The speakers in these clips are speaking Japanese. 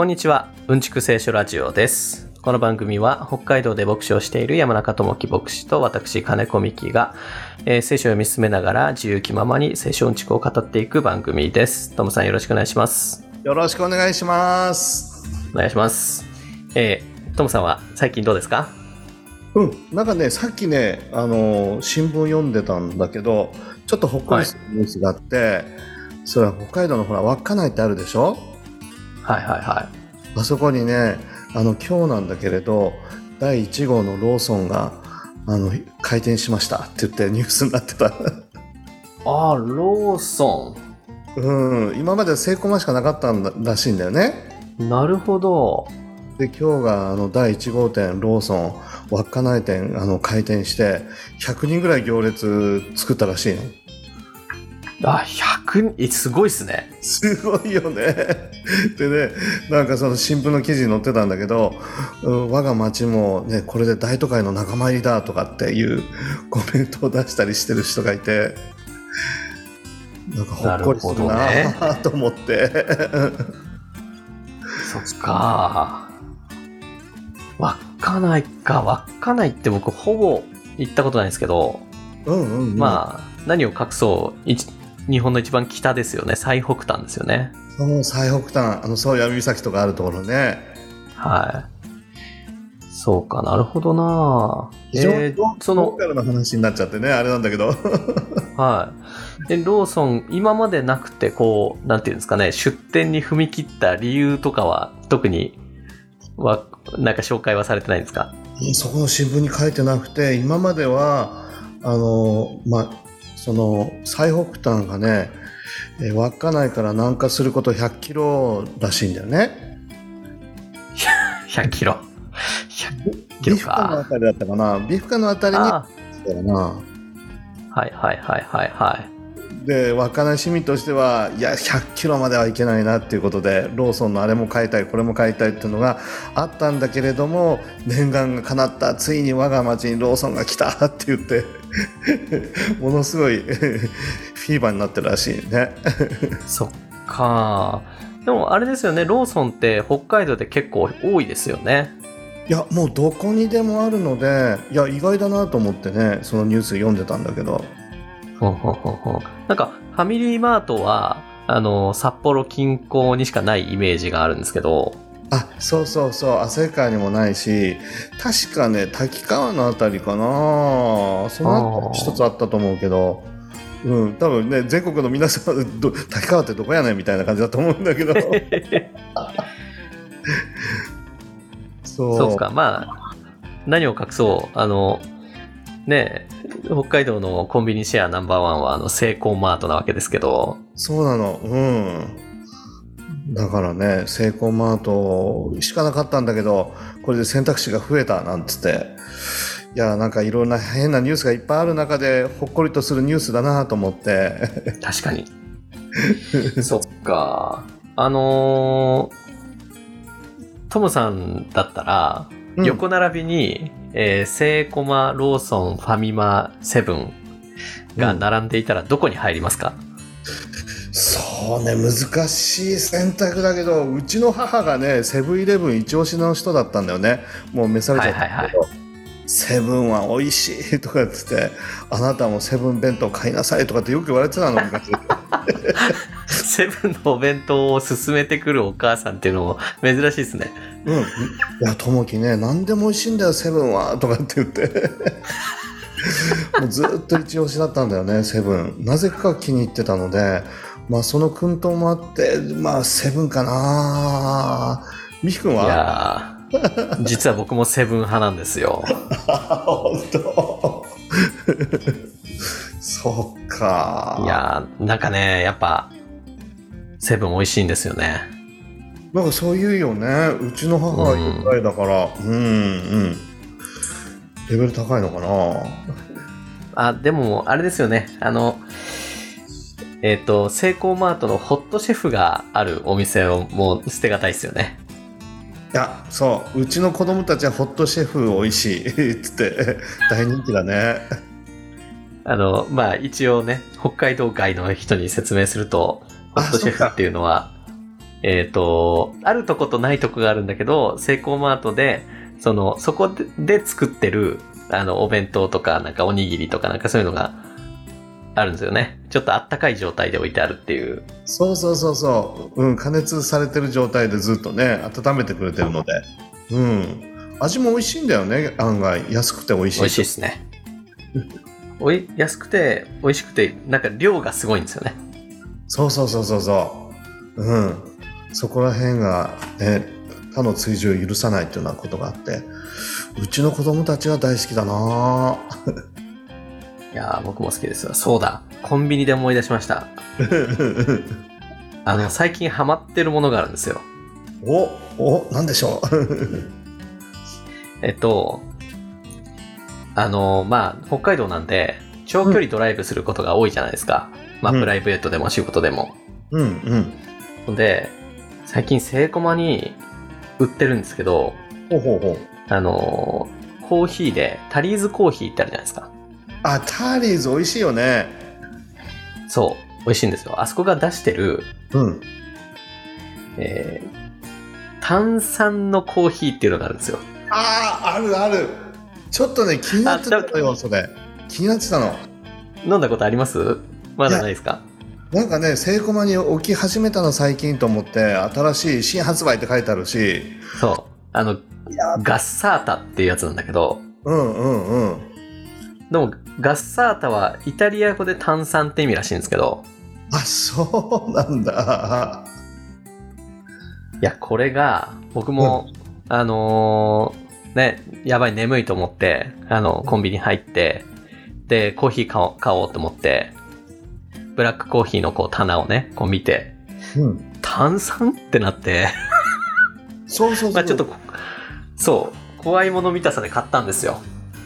こんにちは。うんちく聖書ラジオです。この番組は北海道で牧師をしている山中智樹牧師と私金子美希が、えー聖書を読み進めながら自由気ままに聖書うんちくを語っていく番組です。トムさんよろしくお願いします。よろしくお願いします。お願いします。えートムさんは最近どうですか？うん、なんかね、さっきね、あの新聞読んでたんだけど、ちょっとほっこりするニュースがあって、それは北海道のほら、稚内ってあるでしょ？はいはいはあそこにね、あの、今日なんだけれど、第1号のローソンが、あの、開店しましたって言ってニュースになってた。い。あー、ローソうん、今まではセイコーマしかなかったんだらしいんだよね。ン。なるほど。で今日があの第1号店ローソン稚内店あの開店して100人ぐらい行列作ったらしいのあ、100人、すごいっすね。すごいよね でねなんかその新聞の記事に載ってたんだけど、うん我が町もねこれで大都会の仲間入りだとかっていう コメントを出したりしてる人がいてなんかほっこりするななるほと思って そっか。稚内か。稚内って僕ほぼ行ったことないんですけど、うんうん、うん、まあ、何を隠そう、日本の一番北ですよね。最北端ですよね。そう最北端あの宗谷岬とかあるところねはい。そうかなるほどな非常にえーそのロー、カルな話になっちゃってねあれなんだけど はい。で、ローソン、今までなくて、こう、なんていうんですかね、出店に踏み切った理由とかは、特に、は、なんか紹介はされてないんですか？そこの新聞に書いてなくて今まではあのまあその最北端がねえー稚内から南下すること100キロらしいんだよね ?100 キロ？100キロビフカのかあ。たりだったかなビフカのあたりにはいはいはいはいはい。で稚内市民としてはいや100キロまではいけないなっていうことでローソンのあれも買いたいこれも買いたいっていうのがあったんだけれども念願が叶ったついに我が町にローソンが来たって言って ものすごい フィーバーになってるらしいね。そっか。でもあれですよね、ローソンって北海道で結構多いですよね。いやもうどこにでもあるのでいや意外だなと思ってねそのニュース読んでたんだけどほんほんほんほんなんか、ファミリーマートは、あの、札幌近郊にしかないイメージがあるんですけど、あそうそうそう。旭川にもないし確かね滝川のあたりかな。その一つあったと思うけど。うん。多分ね全国の皆さんど滝川ってどこやねんみたいな感じだと思うんだけど。そう。そうか、まあ、何を隠そう、あの、ねえ北海道のコンビニシェアナンバーワンは、あの、セイコーマートなわけですけど、そうなの。うん。だからねセイコーマートしかなかったんだけどこれで選択肢が増えたなんつって。いやなんかいろんな変なニュースがいっぱいある中でほっこりとするニュースだなと思って。確かに。そっか。あのートムさんだったら、うん。横並びに、えーセイコマ、ローソン、ファミマ、セブンが並んでいたらどこに入りますか、そうね難しい選択だけどうちの母がねセブンイレブン一押しの人だったんだよね。もう召されちゃったけど、セブンは美味しいとかって言ってあなたもセブン弁当買いなさいとかってよく言われてたの昔 セブンのお弁当を勧めてくるお母さんっていうのも珍しいですね。うん。いや、ともきね、何でも美味しいんだよ、セブンは。とかって言って。もうずっと一押しだったんだよね、セブン。なぜか気に入ってたので、まあ、その薫陶もあって、まあ、セブンかなみひくんいはやー実は僕もセブン派なんですよ。本当 そっか。いやーなんかね、やっぱ、セブン美味しいんですよね。なんかそう言うよね。うちの母が1回だから、うん、うん。レベル高いのかなあ、でも、あれですよね。あの、えっ、と、セイコーマートのホットシェフがあるお店をもう捨てがたいですよね。いや、そう。うちの子供たちはホットシェフ美味しい。つって、大人気だね。あの、まあ一応ね、北海道外の人に説明すると、ホあットシェフっていうのは、えっ、と、あるとことないとこがあるんだけど、セイコーマートで、その、そこで作ってる、あの、お弁当とか、なんかおにぎりとか、なんかそういうのがあるんですよね。ちょっとあったかい状態で置いてあるっていう。そうそうそうそう。うん、加熱されてる状態でずっとね、温めてくれてるので。うん。味も美味しいんだよね、案外。安くて美味しい。美味しいですね。おい、安くて、美味しくて、なんか量がすごいんですよね。そうそうそうそうそう。うん。そこら辺がね、他の追従を許さないっていうようなことがあって、うちの子供たちは大好きだないやー、僕も好きですわ。そうだ。コンビニで思い出しました。あの、最近ハマってるものがあるんですよ。お、お、なんでしょう。えっと、あの、まあ、北海道なんで、長距離ドライブすることが多いじゃないですか。まあ、うんプライベートでも仕事でも。うんうん。ので、最近セイコマに売ってるんですけど、ほうほうほう。あの、コーヒーで、タリーズコーヒーってあるじゃないですか。あ、ターリーズ美味しいよね。そう、美味しいんですよ。あそこが出してる、うん。えー炭酸のコーヒーっていうのがあるんですよ。ああ、あるある。ちょっとね、気になってたのよ、それ。気になってたの。飲んだことあります？まだないですか？なんかね、セイコマに置き始めたの最近と思って、新しい新発売って書いてあるし、そう。あの、ガッサータっていうやつなんだけど、うんうんうん。でも、ガッサータはイタリア語で炭酸って意味らしいんですけど、あ、そうなんだ。いや、これが、僕も、あのーね、やばい眠いと思って、あの、コンビニ入って、で、コーヒー買おう買おうと思って、ブラックコーヒーのこう棚をね、こう見て、うん。炭酸ってなって、そうそうそう。まあちょっと、そう、怖いもの見たさで買ったんですよ。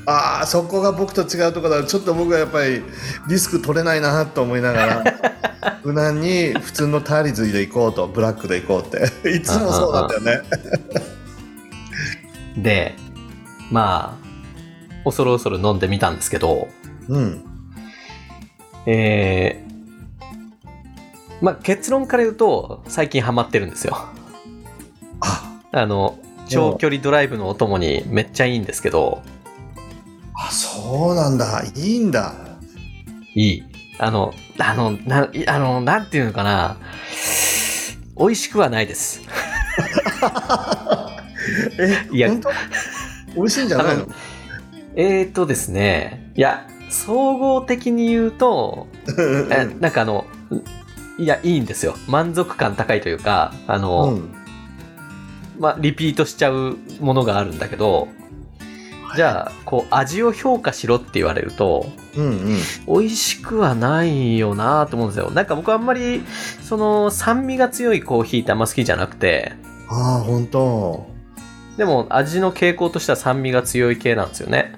ああ、そこが僕と違うところだ。ちょっと僕はやっぱりリスク取れないなと思いながら、無難に普通のターリーズで行こうと、ブラックで行こうって。いつもそうなんだよね。で、まあ、恐る恐る飲んでみたんですけど、うん。えー、まあ結論から言うと、最近ハマってるんですよ。あ、あの、長距離ドライブのお供にめっちゃいいんですけど、あ、そうなんだ。いいんだ。いい。あの、あの、な、いあの、なんていうのかな。美味しくはないです。え、いや本当？美味しいんじゃないの？あえーとですね、いや、総合的に言うと、えなんかあの、いや、いいんですよ。満足感高いというか、あの、うん。まあ、リピートしちゃうものがあるんだけど、じゃあ、こう、味を評価しろって言われると、うんうん。美味しくはないよなと思うんですよ。なんか僕あんまり、その、酸味が強いコーヒーってあんま好きじゃなくて、ああ、本当。でも味の傾向としては酸味が強い系なんですよね。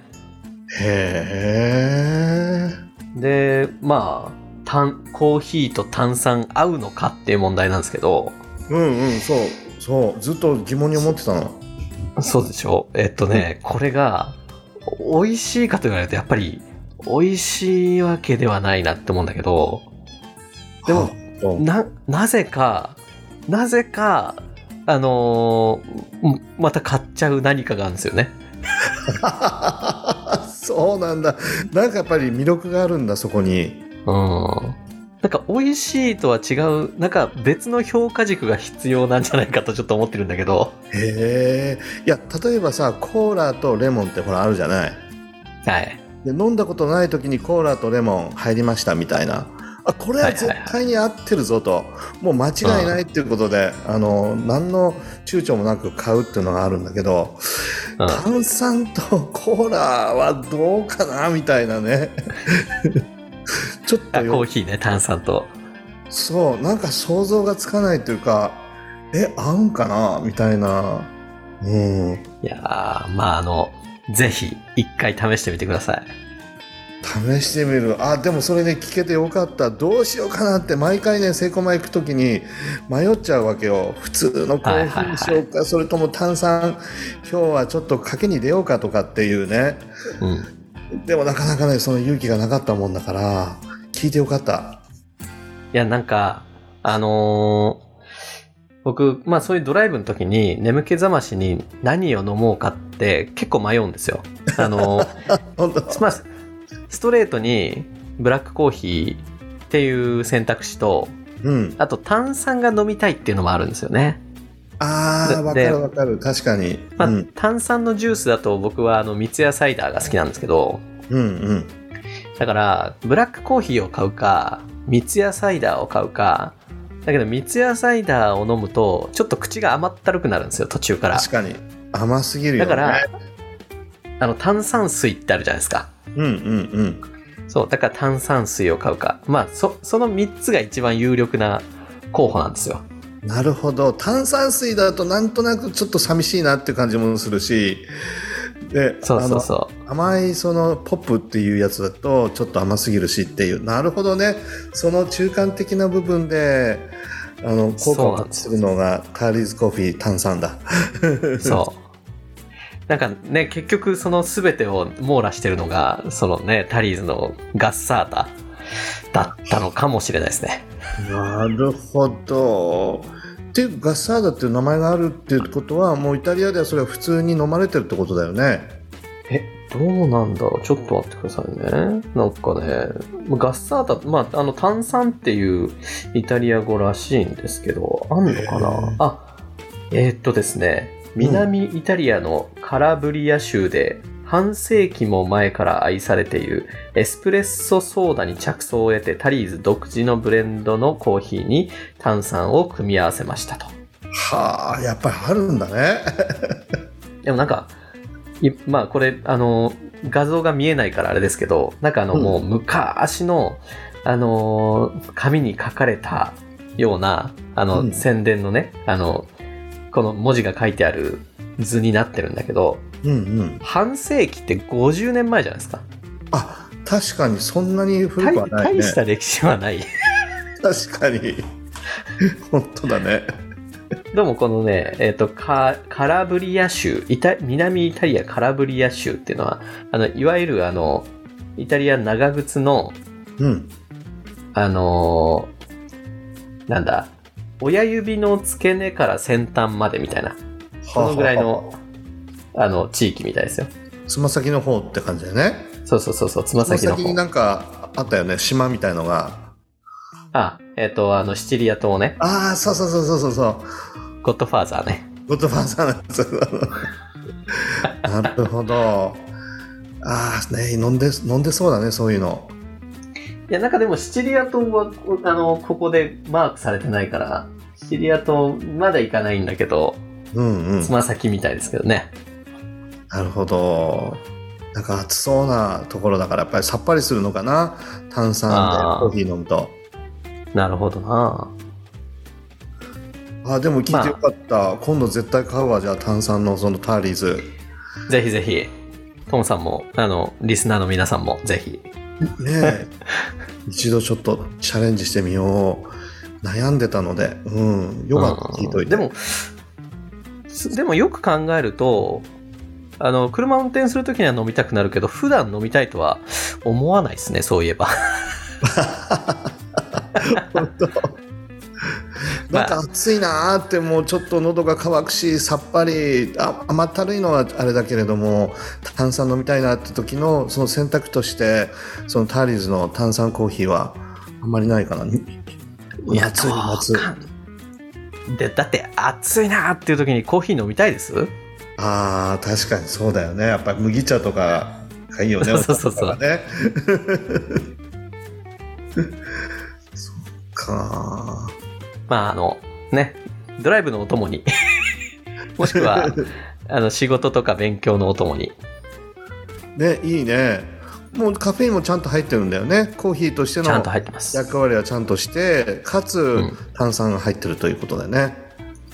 へえ。で、まあ、炭コーヒーと炭酸合うのかっていう問題なんですけど、うんうん、そう。そう。ずっと疑問に思ってたの。そうでしょ？えっとね、これが、美味しいかと言われるとやっぱり、美味しいわけではないなって思うんだけど、でも、も、な、なぜか、なぜか、あのーまた買っちゃう何かがあるんですよね。そうなんだ。なんかやっぱり魅力があるんだ、そこに。うん。なんか美味しいとは違う、なんか別の評価軸が必要なんじゃないかとちょっと思ってるんだけど。へえ。いや、例えばさ、コーラとレモンってほらあるじゃない？はい。で飲んだことない時にコーラとレモン入りましたみたいな。あ、これは絶対に合ってるぞと。もう間違いないっていうことで、あの、何の躊躇もなく買うっていうのがあるんだけど、うん。炭酸とコーラはどうかなみたいなね。ちょっとあコーよヒーね、炭酸と。そうなんか想像がつかないというかえ合うんかな？みたいな。うん。いやー、まああの、ぜひ一回試してみてください。試してみる。あでもそれね聞けてよかった。どうしようかなって毎回ねセイコマ行く時に迷っちゃうわけよ。普通のコーヒーにしようか、それとも炭酸今日はちょっと賭けに出ようかとかっていうね。うん。でもなかなかねその勇気がなかったもんだから聞いてよかったいや、なんか、あのー僕、まあそういうドライブの時に眠気覚ましに何を飲もうかって結構迷うんですよ。あの、本当まあ、ストレートにブラックコーヒーっていう選択肢と、うん。あと炭酸が飲みたいっていうのもあるんですよね。ああ、わかでるわかる。確かに。まあ、うん。炭酸のジュースだと僕はあの三ツ矢サイダーが好きなんですけど、うんうん。だからブラックコーヒーを買うか、三ツ矢サイダーを買うか、だけど三ツ矢サイダーを飲むとちょっと口が甘ったるくなるんですよ、途中から。確かに。甘すぎるよね。だから、あの炭酸水ってあるじゃないですか。うんうんうん。そう、だから炭酸水を買うか。まあ、そ、その3つが一番有力な候補なんですよ。なるほど。炭酸水だとなんとなくちょっと寂しいなって感じもするし、で、そうそう甘いそのポップっていうやつだとちょっと甘すぎるしっていう。なるほどね。その中間的な部分で、あの、効果をするのがターリーズコーヒー炭酸だ。う。そう。なんかね、結局その全てを網羅してるのが、そのね、タリーズのガッサータだったのかもしれないですね。なるほど。っていうガッサーダっていう名前があるっていうことはもうイタリアではそれは普通に飲まれてるってことだよね。え、どうなんだろう？ちょっと待ってくださいね。なんかね、ガッサータ、まあ、あの、炭酸っていうイタリア語らしいんですけど、あんのかな？あ、えーっとですね、南イタリアのカラブリア州で半世紀も前から愛されているエスプレッソソーダに着想を得てタリーズ独自のブレンドのコーヒーに炭酸を組み合わせましたと。はあ、やっぱりあるんだね。でもなんか、いまあこれ、あの、画像が見えないからあれですけど、なんかあの、うんもう昔の、あの、紙に書かれたような、あの、うん宣伝のね、あの、この文字が書いてある図になってるんだけど、うんうん。半世紀って50年前じゃないですか。あ、確かにそんなに古大くはないね大。した歴史はない。確かに。本当だね。どうもこのね、えっ、とカ、カラブリア州イタ、南イタリアカラブリア州っていうのは、あの、いわゆるあの、イタリア長靴の、うん。あのーなんだ、親指の付け根から先端までみたいな、そのぐらいの、あの、地域みたいですよ。つま先の方って感じだよね。そうそうそうそう、つま先の方。先になんかあったよね。島みたいのが。あ、えっ、と、あの、シチリア島ね、ああ、そうそうそうそうそうそう。ゴッドファーザーね。ゴッドファーザーなんですなるほど。ああ、ね、飲んで、飲んでそうだね、そういうの。いや、なんかでもシチリア島は、あの、ここでマークされてないから、シチリア島まだ行かないんだけど、うんうんつ。ま先みたいですけどね。なるほど。なんか暑そうなところだから、やっぱりさっぱりするのかな？炭酸でコーヒー飲むと。なるほどなあーでも聞いてよかった。今度絶対買うわ、じゃあ炭酸のそのターリーズ。ぜひぜひ、トムさんも、あの、リスナーの皆さんも、ぜひ。ねえ。一度ちょっとチャレンジしてみよう。悩んでたので、うん。よかった、聞いといて。でも、すでもよく考えると、あの、車運転するときには飲みたくなるけど、普段飲みたいとは思わないですね、そういえば。本当。なんか暑いなーってもうちょっと喉が渇くしさっぱりあ甘ったるいのはあれだけれども炭酸飲みたいなって時のその選択としてそのターリーズの炭酸コーヒーはあんまりないかな。夏に夏どうかで、だって暑いなっていう時にコーヒー飲みたいです？あー確かにそうだよね。やっぱり麦茶とかがいいよね そうそうそう。ね。そっかまあ、あの、ね、ドライブのお供に。もしくは、あの、仕事とか勉強のお供に。ねいいね。もうカフェインもちゃんと入ってるんだよね。コーヒーとしての。役割はちゃんとしてかつ、ん。炭酸が入ってるということだよね。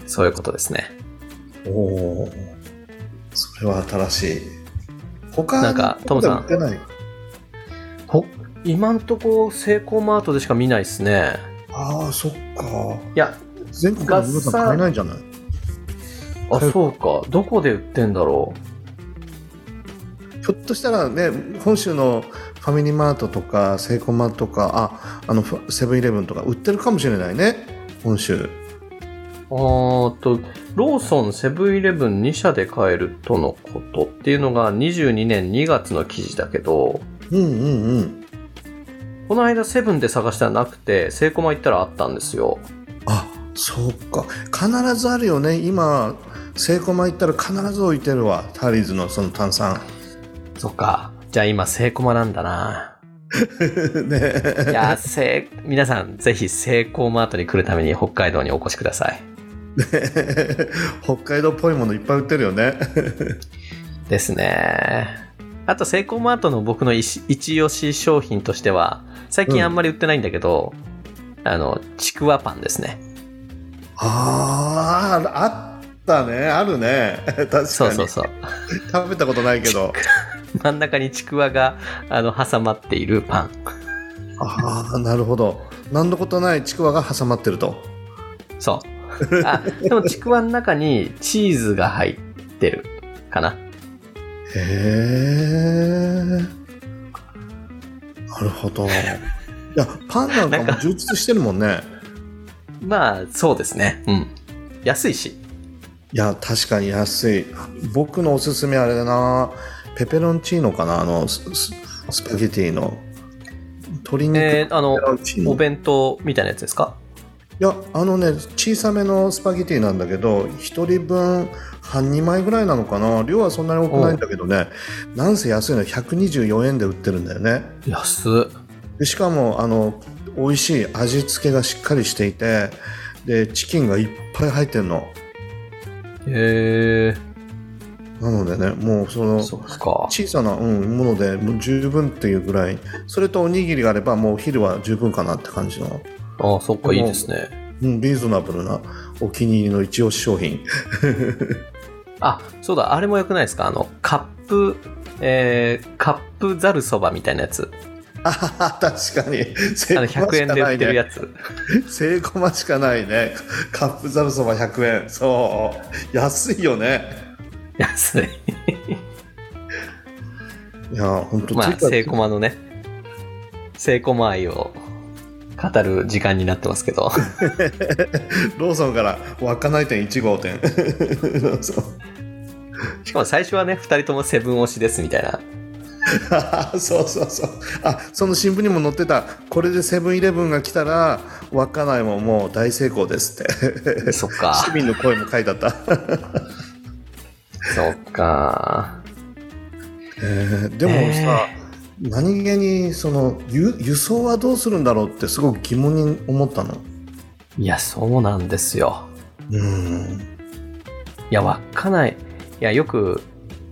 そういうことですね。おおそれは新しい。他なんかトムさん。ほ今んとこ、セイコーマートでしか見ないですね。ああそっか。いや、全国の皆さん買えないんじゃない？あ、そうか。どこで売ってんだろひょっとしたらね本州のファミリーマートとかセイコーマートとかああのフセブンイレブンとか売ってるかもしれないね本州。う。ーと、ローソン、セブンイレブン2社で買えるとのことっていうのが22年2月の記事だけど、うんうんうん。この間セブンで探したらなくて、セイコマ行ったらあったんですよ。あ、そうか。必ずあるよね。今、セイコマ行ったら必ず置いてるわ。タリーズのその炭酸。そっか。じゃあ今、セイコマなんだな。ねいや、皆さん、ぜひ、セイコーマートに来るために北海道にお越しください。北海道っぽいものいっぱい売ってるよね。ですね。あと、セイコーマートの僕の一一押し商品としては、最近あんまり売ってないんだけど、あの、ちくわパンですね。ああ、あったね。あるね。確かに。そうそうそう。食べたことないけど。真ん中にちくわが、あの、挟まっているパン。ああ、なるほど。何のことないちくわが挟まってると。そう。あ、でもちくわの中にチーズが入ってるかな。へえ。なるほど。いや、パンなんかも充実してるもんね。まあ、そうですね。うん。安いし。いや、確かに安い。僕のおすすめあれだな。ペペロンチーノかなあの、スススパゲティの。鶏肉えー、あの。お弁当みたいなやつですか？いや、あのね、小さめのスパゲティなんだけど、一人分半2枚ぐらいなのかな。量はそんなに多くないんだけどね。なんせ安いの124円で売ってるんだよね。安っ。でしかも、あの、美味しい味付けがしっかりしていて、で、チキンがいっぱい入ってるの。へえなのでね、もうその。小さな、うん、ものでもう十分っていうぐらいそれとおにぎりがあればもうお昼は十分かなって感じの、あそっか、いいですね。うん、リーズナブルなお気に入りの一押し商品。あ、そうだ、あれもよくないですか？あの、カップ、えー、カップざるそばみたいなやつ。あはは確かに。あの、100円で売ってるやつ。つセイコマしかないね。カップざるそば100円。そう。安いよね。安い。いや本当まあ、セイコマのね、セイコマ愛を語る時間になってますけど。ローソンから稚内店1号店 しかも最初はね、二人ともセブン推しですみたいな。そうそうそうあその新聞にも載ってたこれでセブンイレブンが来たら稚内ももう大成功ですってそっか。市民の声も書いてあった、そっか。えーでもさ、何気にその輸輸送はどうするんだろうってすごく疑問に思ったの？いや、そうなんですよ。うんいや、稚内。いや、よく、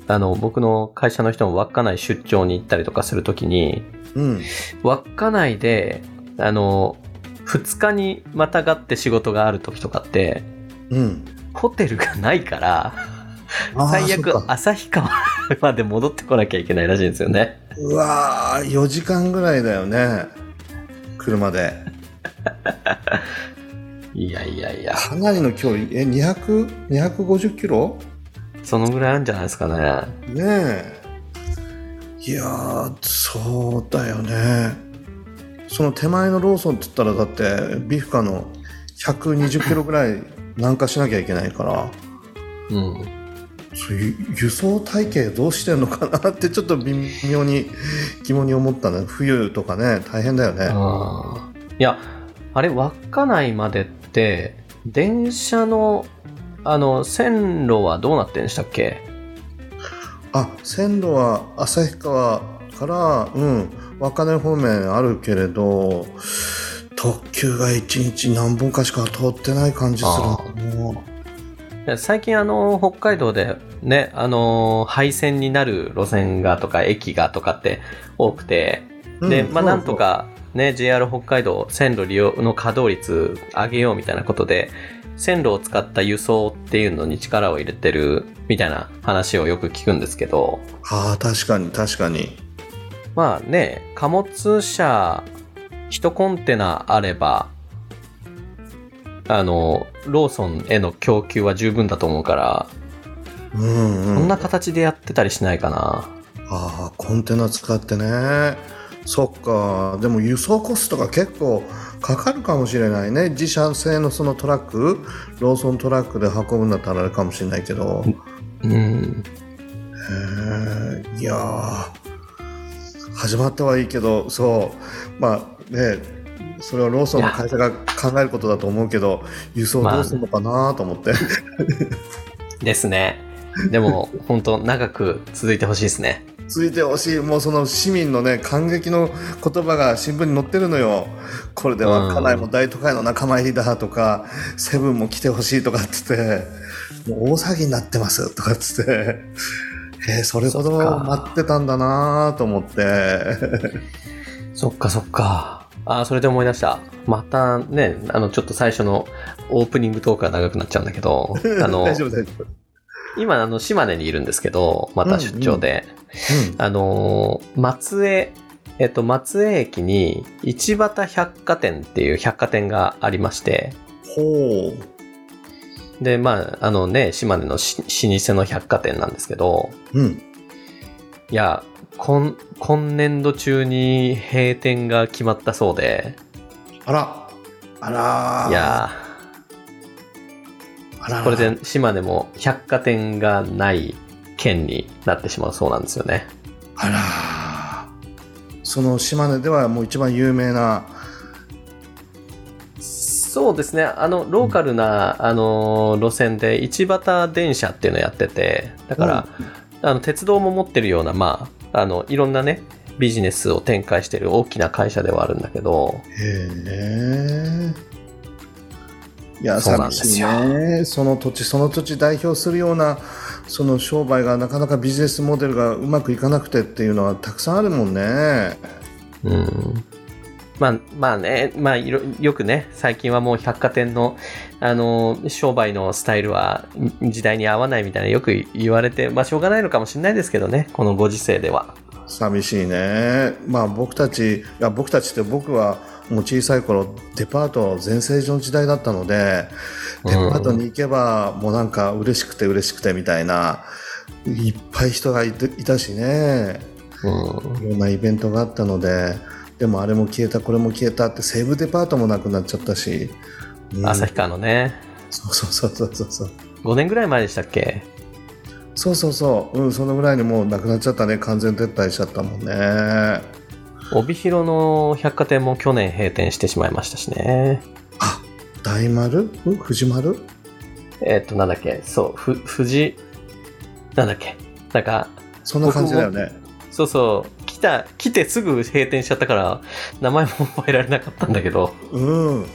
あの、僕の会社の人も稚内出張に行ったりとかするときに、うん稚内で、あの、2日にまたがって仕事がある時とかって、うんホテルがないから、最悪旭川まで戻ってこなきゃいけないらしいんですよね。うわー4時間ぐらいだよね。車で。いやいやいや、かなりの距離。え200 250キロ？そのぐらいあるんじゃないですかね。ねえ。いやーそうだよね。その手前のローソンって言ったらだってビフカの120キロぐらい南下しなきゃいけないから。うん。そういう輸送体系どうしてんのかなってちょっと微妙に疑問に思ったね。冬とかね大変だよね。いや、あれ、稚内までって、電車の、あの、線路はどうなってんでしたっけ？あ線路は旭川からうん稚内方面あるけれど特急が1日何本かしか通ってない感じする最近あの、北海道でね、あの、廃線になる路線がとか駅がとかって多くて、で、まあなんとかね、JR 北海道線路利用の稼働率上げようみたいなことで、線路を使った輸送っていうのに力を入れてるみたいな話をよく聞くんですけど、ああ確かに確かに。まあね、貨物車1コンテナあれば、あの、ローソンへの供給は十分だと思うから、うんうん。こんな形でやってたりしないかな。ああコンテナ使ってね。そっか。でも輸送コストが結構かかるかもしれないね。自社製のそのトラックローソントラックで運ぶんだったらあれかもしれないけど。うん。へえいやー。始まったはいいけどそう。まあねそれはローソンの会社が考えることだと思うけど輸送どうするのかなと思って、ですね。でも、本当長く続いてほしいですね。続いてほしい。もうその市民のね感激の言葉が新聞に載ってるのよ。これでは家内も大都会の仲間入りだとか、セブンも来てほしいとかって言って。もう大騒ぎになってますとかって言って。えーそれほど待ってたんだなと思って。そっかそっか。あー、それで思い出した。またね、あの、ちょっと最初のオープニングトークが長くなっちゃうんだけど、あの大、丈夫大丈夫、今、あの、島根にいるんですけど、また出張で、あのー、松江、えっと、松江駅に、一畑百貨店っていう百貨店がありまして、ほう。で、まあ、あのね、島根のし老舗の百貨店なんですけど、うん。いや、今、今年度中に閉店が決まったそうで、あら。あらいやあらー、これで島根も百貨店がない県になってしまうそうなんですよね。あらその島根ではもう一番有名な。そうですね。あの、ローカルな、あの、路線で、一畑電車っていうのをやってて、だから、あの、鉄道も持ってるような、まあ、あの、いろんなね、ビジネスを展開してる大きな会社ではあるんだけど、へえいやそうなん寂しいですよね。その土地その土地代表するようなその商売がなかなかビジネスモデルがうまくいかなくてっていうのはたくさんあるもんね。うん。まあ、まあね、まあいろ、よくね、最近はもう百貨店の、あの、商売のスタイルは時代に合わないみたいなよく言われて、まあしょうがないのかもしれないですけどね、このご時世では。寂しいねまあ僕たちいや僕たちって僕はもう小さい頃デパート全盛の時代だったのでデパートに行けばもうなんか嬉しくて嬉しくてみたいないっぱい人がいたしねうん。いろんなイベントがあったのででもあれも消えたこれも消えたって西武デパートもなくなっちゃったし、うん。旭川のね、そうそうそうそうそう。5年ぐらい前でしたっけ？そうそうそう。うんそのぐらいにもうなくなっちゃったね。完全撤退しちゃったもんね。帯広の百貨店も去年閉店してしまいましたしね。あ大丸？ん藤丸？えっと、なんだっけ、そう、ふ、富士、なんだっけ、なんか、そんな感じだよね。そうそう、来た、来てすぐ閉店しちゃったから、名前も覚えられなかったんだけど、うん。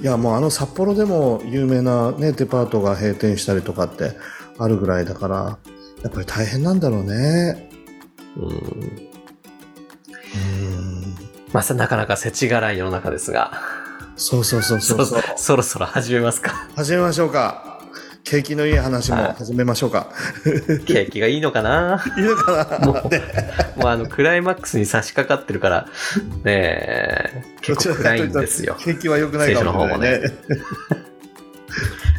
いやもうあの札幌でも有名な、ね、デパートが閉店したりとかってあるぐらいだからやっぱり大変なんだろうね。うん。うん。まあさ、なかなか世知辛い世の中ですが、そうそうそうそうそう。そろそろ始めますか。始めましょうか景気のいい話も始めましょうか、景気がいいのかな？いいのかな？もう、もうあの、クライマックスに差し掛かってるから、ねえ、結構暗いんですよ。景気は良くないかもしれないね。聖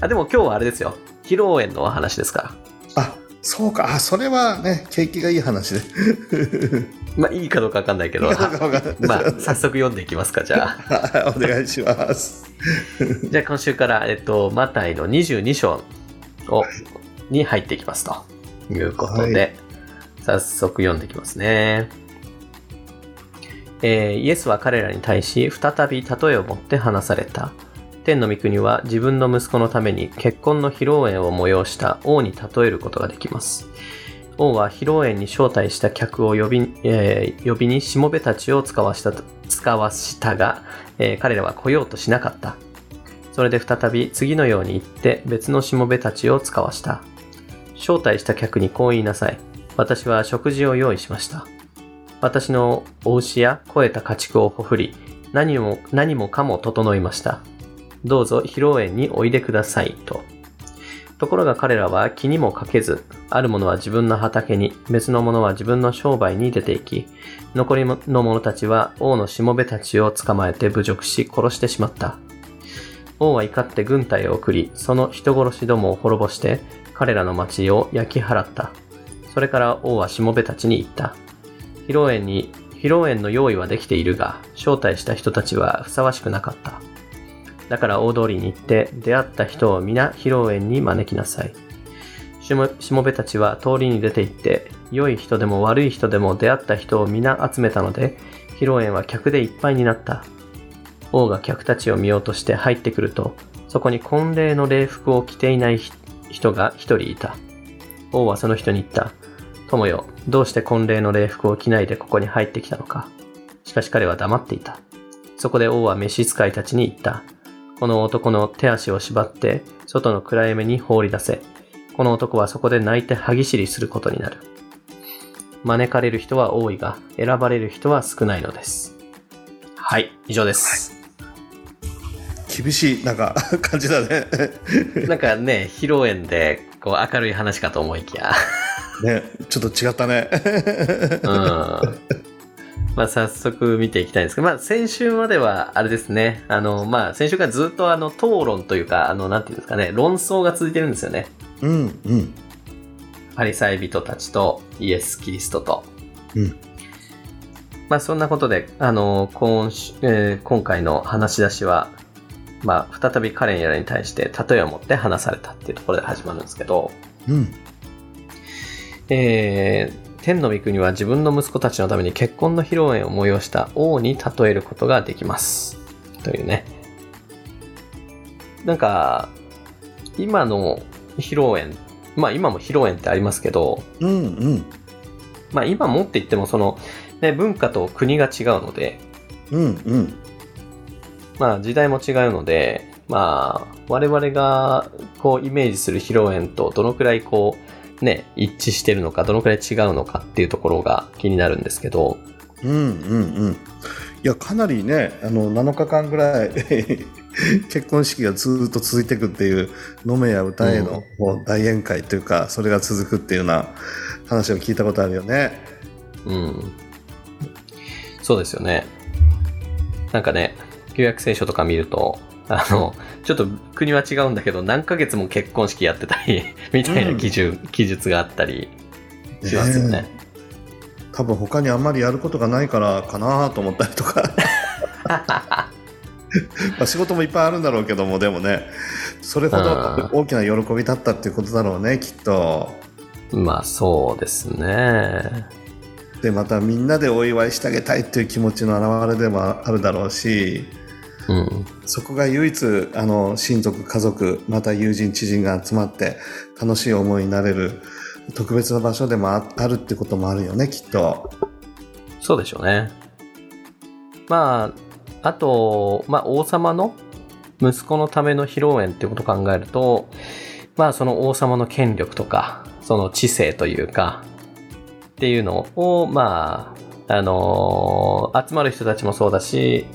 あ、でも今日はあれですよ。披露宴のお話ですから。あそうか。あそれはね景気がいい話でまあ、いいかどうかわかんないけど、まあ、早速読んでいきますか、じゃあ。はいお願いします じゃあ今週から、えっと、マタイの22章を、に入っていきますということで、早速読んでいきますね。えーイエスは彼らに対し、再び例えを持って話された。天の御国は自分の息子のために結婚の披露宴を催した王に例えることができます。王は披露宴に招待した客を呼び,、えー呼びにしもべたちを使わした使わしたが、えー彼らは来ようとしなかった。それで再び次のように言って別のしもべたちを使わした。招待した客にこう言いなさい。私は食事を用意しました。私のお牛や肥えた家畜をほふり、何も何もかも整いました。どうぞ披露宴においでくださいと。ところが彼らは気にもかけず、ある者は自分の畑に、別の者は自分の商売に出て行き、残りの者たちは王のしもべたちを捕まえて侮辱し殺してしまった。王は怒って軍隊を送り、その人殺しどもを滅ぼして、彼らの町を焼き払った。それから王はしもべたちに言った。披露宴に、披露宴の用意はできているが、招待した人たちはふさわしくなかった。だから大通りに行って、出会った人を皆披露宴に招きなさい。しもしもべたちは通りに出て行って、良い人でも悪い人でも出会った人を皆集めたので、披露宴は客でいっぱいになった。王が客たちを見ようとして入ってくると、そこに婚礼の礼服を着ていない人が一人いた。王はその人に言った。友よ、どうして婚礼の礼服を着ないでここに入ってきたのか？しかし彼は黙っていた。そこで王は召使いたちに言った。この男の手足を縛って、外の暗闇に放り出せ。この男はそこで泣いて歯ぎしりすることになる。招かれる人は多いが、選ばれる人は少ないのです。はい、以上です。厳しいなんか感じだね なんかね、披露宴で、こう、明るい話かと思いきや。ねちょっと違ったねうん。まあ、早速見ていきたいんですけど、まあ、先週までは、あれですね、あの、まあ、先週からずっと、あの、討論というか、あの、なんていうんですかね、論争が続いてるんですよね。うんうん。パリサイ人たちとイエス・キリストと。うん。まあ、そんなことで、あの、今週、えー今回の話し出しは、まあ、再び彼らに対して例えを持って話されたっていうところで始まるんですけど、うん。えー天の御国は自分の息子たちのために結婚の披露宴を催した王に例えることができます。というね。なんか、今の披露宴、まあ今も披露宴ってありますけど、うんうんまあ今もって言ってもその、ね、文化と国が違うので、うんうんまあ時代も違うので、まあ我々がこうイメージする披露宴とどのくらいこうね、一致してるのか、どのくらい違うのかっていうところが気になるんですけど、うんうんうんいやかなりねあの7日間ぐらい 結婚式がずっと続いていくっていう飲めや歌えの大宴会というかそれが続くっていうような話を聞いたことあるよねうん。そうですよね。なんかね、旧約聖書とか見ると、あの、ちょっと国は違うんだけど、何ヶ月も結婚式やってたり、みたいな記述、記述があったりしますよね。多分他にあんまりやることがないからかなと思ったりとか。まあ仕事もいっぱいあるんだろうけどもでもね。それほど大きな喜びだったっていうことだろうねきっと。まあそうですね。でまたみんなでお祝いしてあげたいっていう気持ちの表れでもあるだろうしうん。そこが唯一あの親族家族また友人知人が集まって楽しい思いになれる特別な場所でもああるってこともあるよねきっとそうでしょうね。まあ、あと、まあ王様の息子のための披露宴ってことを考えると、まあその王様の権力とか、その知性というか、っていうのを、まあ、あのー集まる人たちもそうだし、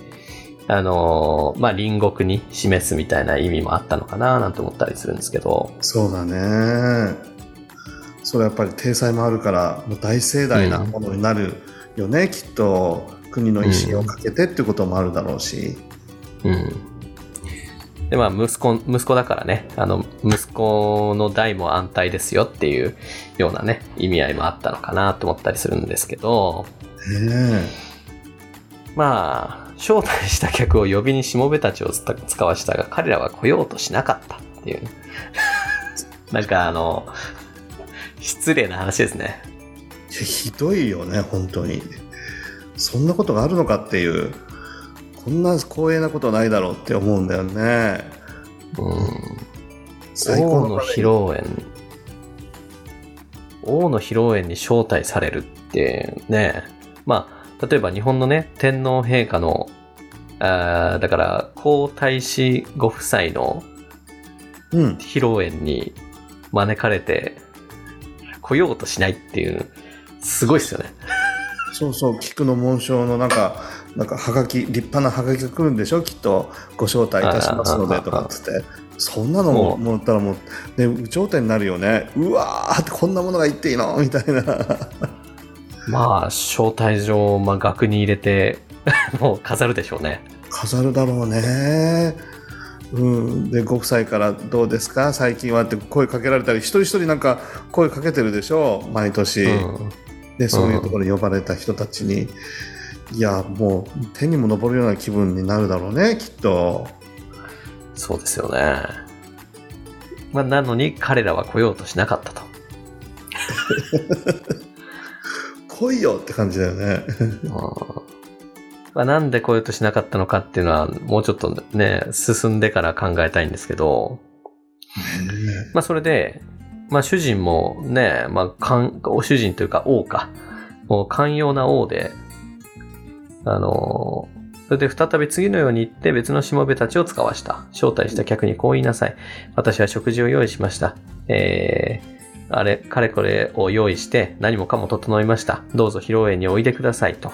あのーまあ隣国に示すみたいな意味もあったのかななんて思ったりするんですけど、そうだね。それやっぱり体裁もあるからもう大盛大なものになるよね、きっと国の威信をかけてっていうこともあるだろうし、うん。で、まあ、息子、息子だからね、あの、息子の代も安泰ですよっていうようなね、意味合いもあったのかなと思ったりするんですけど、ねまあ、招待した客を呼びにしもべたちを使使わしたが、彼らは来ようとしなかったっていう。なんかあの、失礼な話ですね。ひどいよね本当にそんなことがあるのかっていうこんな光栄なことないだろうって思うんだよねうん。最高王の披露宴王の披露宴に招待されるってねまあ例えば日本のね天皇陛下のあーだから皇太子ご夫妻のうん。披露宴に招かれて来ようとしないっていうすごいっすよね。そうそう菊の紋章のなんかなんかはがき立派なはがきが来るんでしょ？きっとご招待いたしますのでとかっつって。そんなのももらったらもう、ね、有頂天になるよね。うわーってこんなものが言っていいの？みたいな。まあ招待状、まあ、額に入れて もう飾るでしょうね飾るだろうね。うん、でご夫妻から「どうですか？最近は」って声かけられたり一人一人なんか声かけてるでしょ？毎年、うん。でそういうところに呼ばれた人たちに、いやもう手にも昇るような気分になるだろうねきっと。そうですよね。まあ、なのに彼らは来ようとしなかったと。来いよって感じだよね。うんまあ、なんで来ようとしなかったのかっていうのは、もうちょっとね、進んでから考えたいんですけど、まあ、それで、まあ、主人もね、まあ、寛お主人というか王か、もう寛容な王で、あのそれで再び次のように言って別のしもべたちを使わした。招待した客にこう言いなさい。私は食事を用意しました。えー、あれ、かれこれを用意して何もかも整いました。どうぞ披露宴においでくださいと。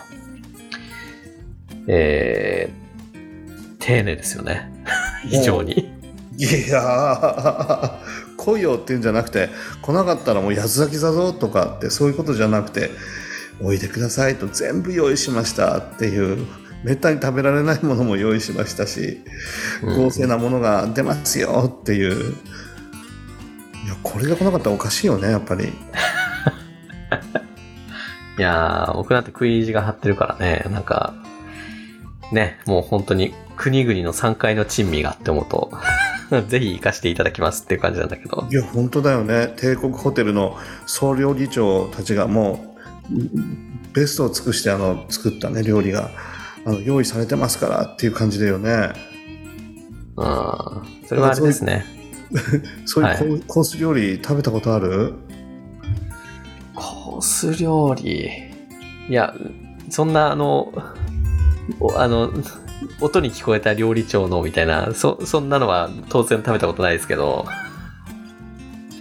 えー、丁寧ですよね。非常に。いやー来いよっていうんじゃなくて来なかったらもう八つ咲きだぞとかってそういうことじゃなくておいでくださいと全部用意しましたっていうめったに食べられないものも用意しましたし、うん豪勢なものが出ますよっていういやこれで来なかったらおかしいよねやっぱり いやー、僕なんて食い意地が張ってるからね、なんか、ね、もう本当に国々の3階の珍味がって思うと、ぜひ行かせていただきますっていう感じなんだけど。いや本当だよね帝国ホテルの総料理長たちがもうベストを尽くしてあの作ったね料理があの用意されてますからっていう感じだよねうん。それはあれですね。そういうはいコース料理食べたことある？コース料理。いや、そんなあの、おあの、音に聞こえた料理長のみたいな、そ、そんなのは当然食べたことないですけど、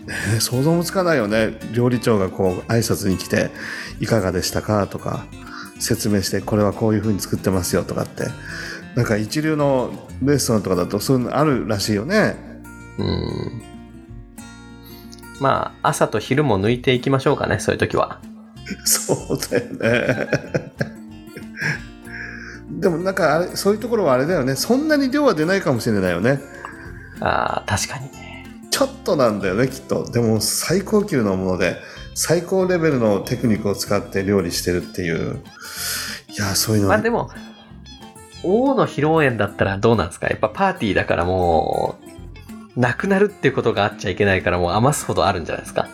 えー想像もつかないよね料理長がこう挨拶に来て「いかがでしたか?」とか説明して「これはこういう風に作ってますよ」とかってなんか一流のレストランとかだとそういうのあるらしいよねうん。まあ、朝と昼も抜いていきましょうかね、そういう時は。そうだよねでもなんかあれそういうところはあれだよね。そんなに量は出ないかもしれないよね。ああ、確かに。ちょっとなんだよねきっと。でも最高級のもので最高レベルのテクニックを使って料理してるっていう。いやそういうのまあでも、王の披露宴だったらどうなんですか？やっぱパーティーだからもう、なくなるっていうことがあっちゃいけないからもう余すほどあるんじゃないですか？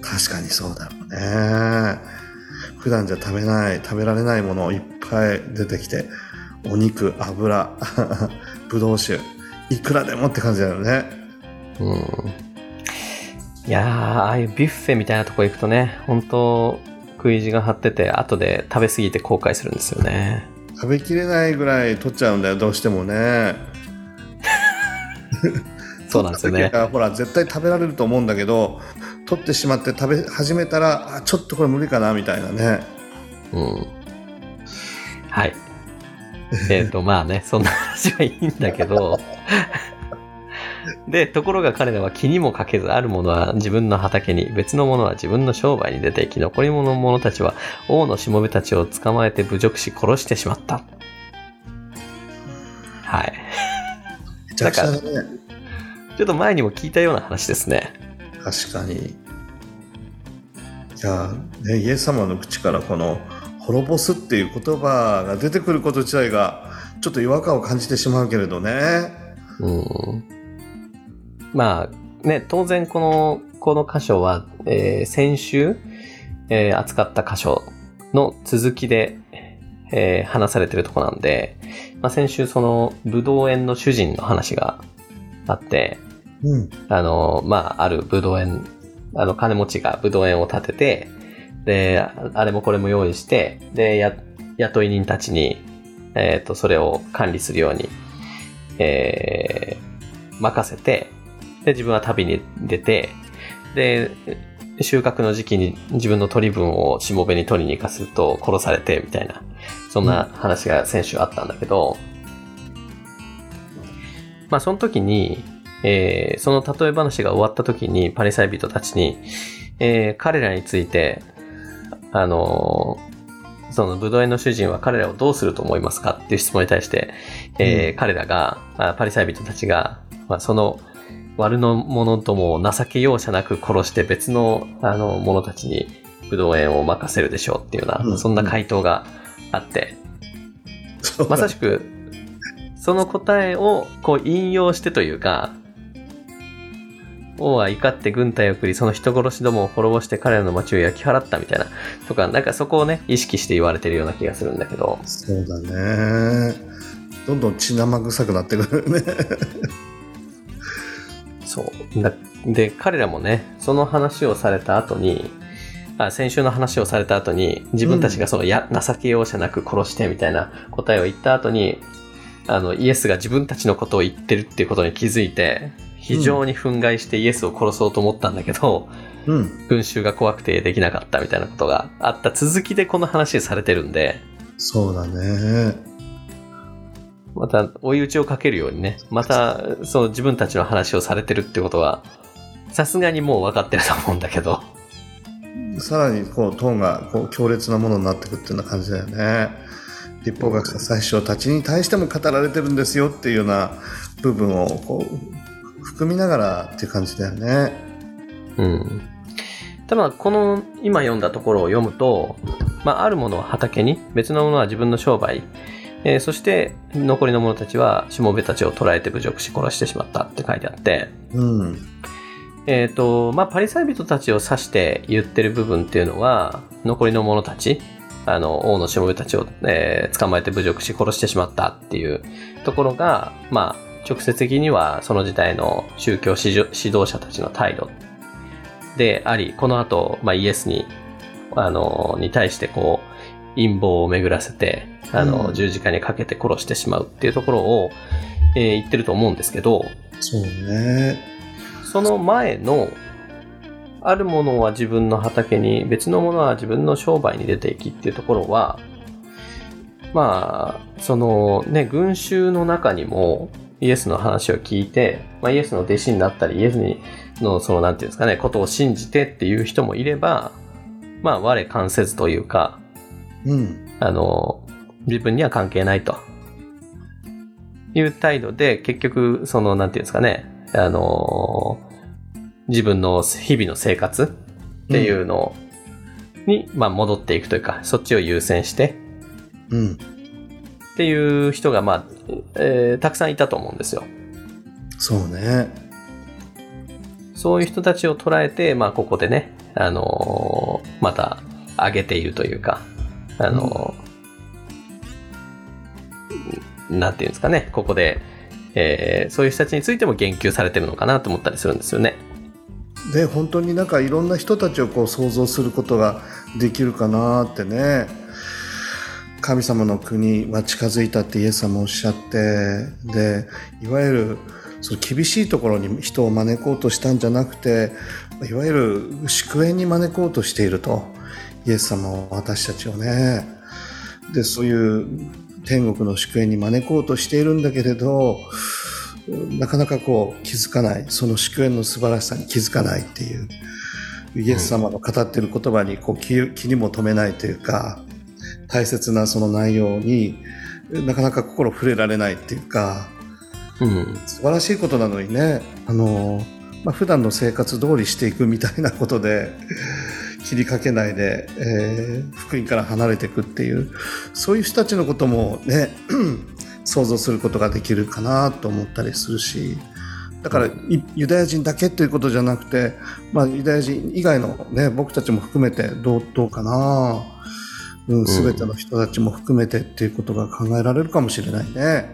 確かにそうだろうね普段じゃ食べない食べられないものいっぱい出てきてお肉油 ぶどう酒いくらでもって感じだよねうん。いやー、ああいうビュッフェみたいなとこ行くとね、本当食い意地が張ってて、後で食べ過ぎて後悔するんですよね。食べきれないぐらい取っちゃうんだよどうしてもね そうなんですよね ほら絶対食べられると思うんだけど取ってしまって食べ始めたらあちょっとこれ無理かなみたいなねうん。はい。えっと、まあね、そんな話はいいんだけど、で、ところが彼らは気にもかけず、あるものは自分の畑に、別のものは自分の商売に出て行き、残り物の者たちは王のしもべたちを捕まえて侮辱し殺してしまった。はい。めちゃくちゃだねちょっと前にも聞いたような話ですね。確かにいや、ね、イエス様の口からこの「滅ぼす」っていう言葉が出てくること自体がちょっと違和感を感じてしまうけれどねうん。まあ、ね、当然この、この箇所は、えー先週、えー扱った箇所の続きで、えー話されてるとこなんで、まあ、先週その、武道園の主人の話があって、うんあの、まあ、ある武道園、あの、金持ちが武道園を建てて、で、ああれもこれも用意して、で、や、雇い人たちに、えっ、と、それを管理するように、えー任せて、で、自分は旅に出て、で、収穫の時期に自分の取り分をしもべに取りに行かすと殺されて、みたいな、そんな話が先週あったんだけど、まあ、その時に、えーその例え話が終わった時にパリサイ人たちに、えー彼らについて、あのーそのブドウ園の主人は彼らをどうすると思いますかっていう質問に対して、えー彼らが、あパリサイ人たちが、まあ、その悪の者どもを情け容赦なく殺して別のあの者たちに、ブドウ園を任せるでしょうっていうような、うん。そんな回答があって、まさしく、その答えをこう引用してというか、王は怒って軍隊を送り、その人殺しどもを滅ぼして彼らの町を焼き払ったみたいな、とか、なんかそこをね、意識して言われてるような気がするんだけど、そうだね。どんどん血生臭くなってくるね。そう。だで、彼らもね、その話をされた後に、あ先週の話をされた後に、自分たちがその、や、情け容赦なく殺してみたいな答えを言った後に、あの、イエスが自分たちのことを言ってるっていうことに気づいて、非常に憤慨してイエスを殺そうと思ったんだけど、うん。群衆が怖くてできなかったみたいなことがあった続きでこの話されてるんで、そうだね。また追い打ちをかけるようにね、またその自分たちの話をされてるってことは、さすがにもう分かってると思うんだけど、さらにこうトーンがこう強烈なものになってくっていうような感じだよね。立法学者最初たちに対しても語られてるんですよっていうような部分をこう含みながらって感じだよね。うん。ただこの今読んだところを読むと、まあ、あるものは畑に、別のものは自分の商売、えーそして残りの者たちはしもべたちを捕らえて侮辱し殺してしまったって書いてあって、うん。えっ、と、まあ、パリサイ人たちを指して言ってる部分っていうのは、残りの者たち、あの、王のしもべたちを、えー捕まえて侮辱し殺してしまったっていうところが、まあ、直接的にはその時代の宗教指導者たちの態度であり、この後、まあ、イエスに、あの、に対してこう、陰謀を巡らせて、あの、うん十字架にかけて殺してしまうっていうところを、えー言ってると思うんですけど、そうね。その前の、あるものは自分の畑に、別のものは自分の商売に出ていきっていうところは、まあ、そのね、群衆の中にもイエスの話を聞いて、まあ、イエスの弟子になったり、イエスにの、その、なんていうんですかね、ことを信じてっていう人もいれば、まあ、我関せずというか、うん。あの、自分には関係ないと。いう態度で、結局、その、なんていうんですかね、あの、自分の日々の生活っていうのに、まあ、戻っていくというか、そっちを優先してうん。っていう人が、まあ、えーたくさんいたと思うんですよ。そうね。そういう人たちを捉えて、まあ、ここでね、あのまた、上げているというか、あのなんていうんですかね、ここで、えーそういう人たちについても言及されてるのかなと思ったりするんですよね。で本当になんかいろんな人たちをこう想像することができるかなってね神様の国は近づいたってイエス様おっしゃってでいわゆるその厳しいところに人を招こうとしたんじゃなくていわゆる祝宴に招こうとしているとイエス様を私たちをね。でそういう天国の祝宴に招こうとしているんだけれどなかなかこう気づかない。その祝宴の素晴らしさに気づかないっていう。イエス様の語っている言葉にこう気にも留めないというか。大切なその内容になかなか心触れられないっていうかうん。素晴らしいことなのにねあの、まあ、普段の生活通りしていくみたいなことで切りかけないで、えー福音から離れていくっていうそういう人たちのこともね 想像することができるかなと思ったりするしだからいユダヤ人だけということじゃなくて、まあ、ユダヤ人以外の、ね、僕たちも含めてどうどうかな、うん、全ての人たちも含めてっていうことが考えられるかもしれないね。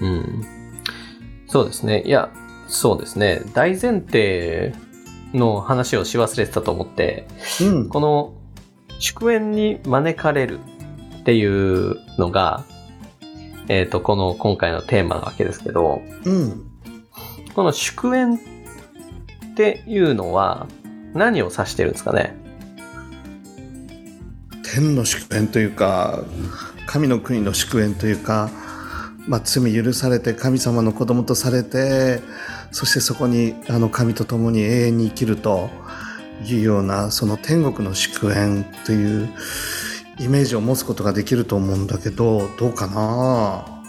うん。そうですね。いや、そうですね。大前提の話をし忘れてたと思って、うん、この祝宴に招かれるっていうのが、えっ、と、この今回のテーマなわけですけど、うんこの祝宴っていうのは何を指してるんですかね？天の祝宴というか神の国の祝宴というか、まあ、罪許されて神様の子供とされてそしてそこにあの神と共に永遠に生きるというようなその天国の祝宴というイメージを持つことができると思うんだけどどうかな？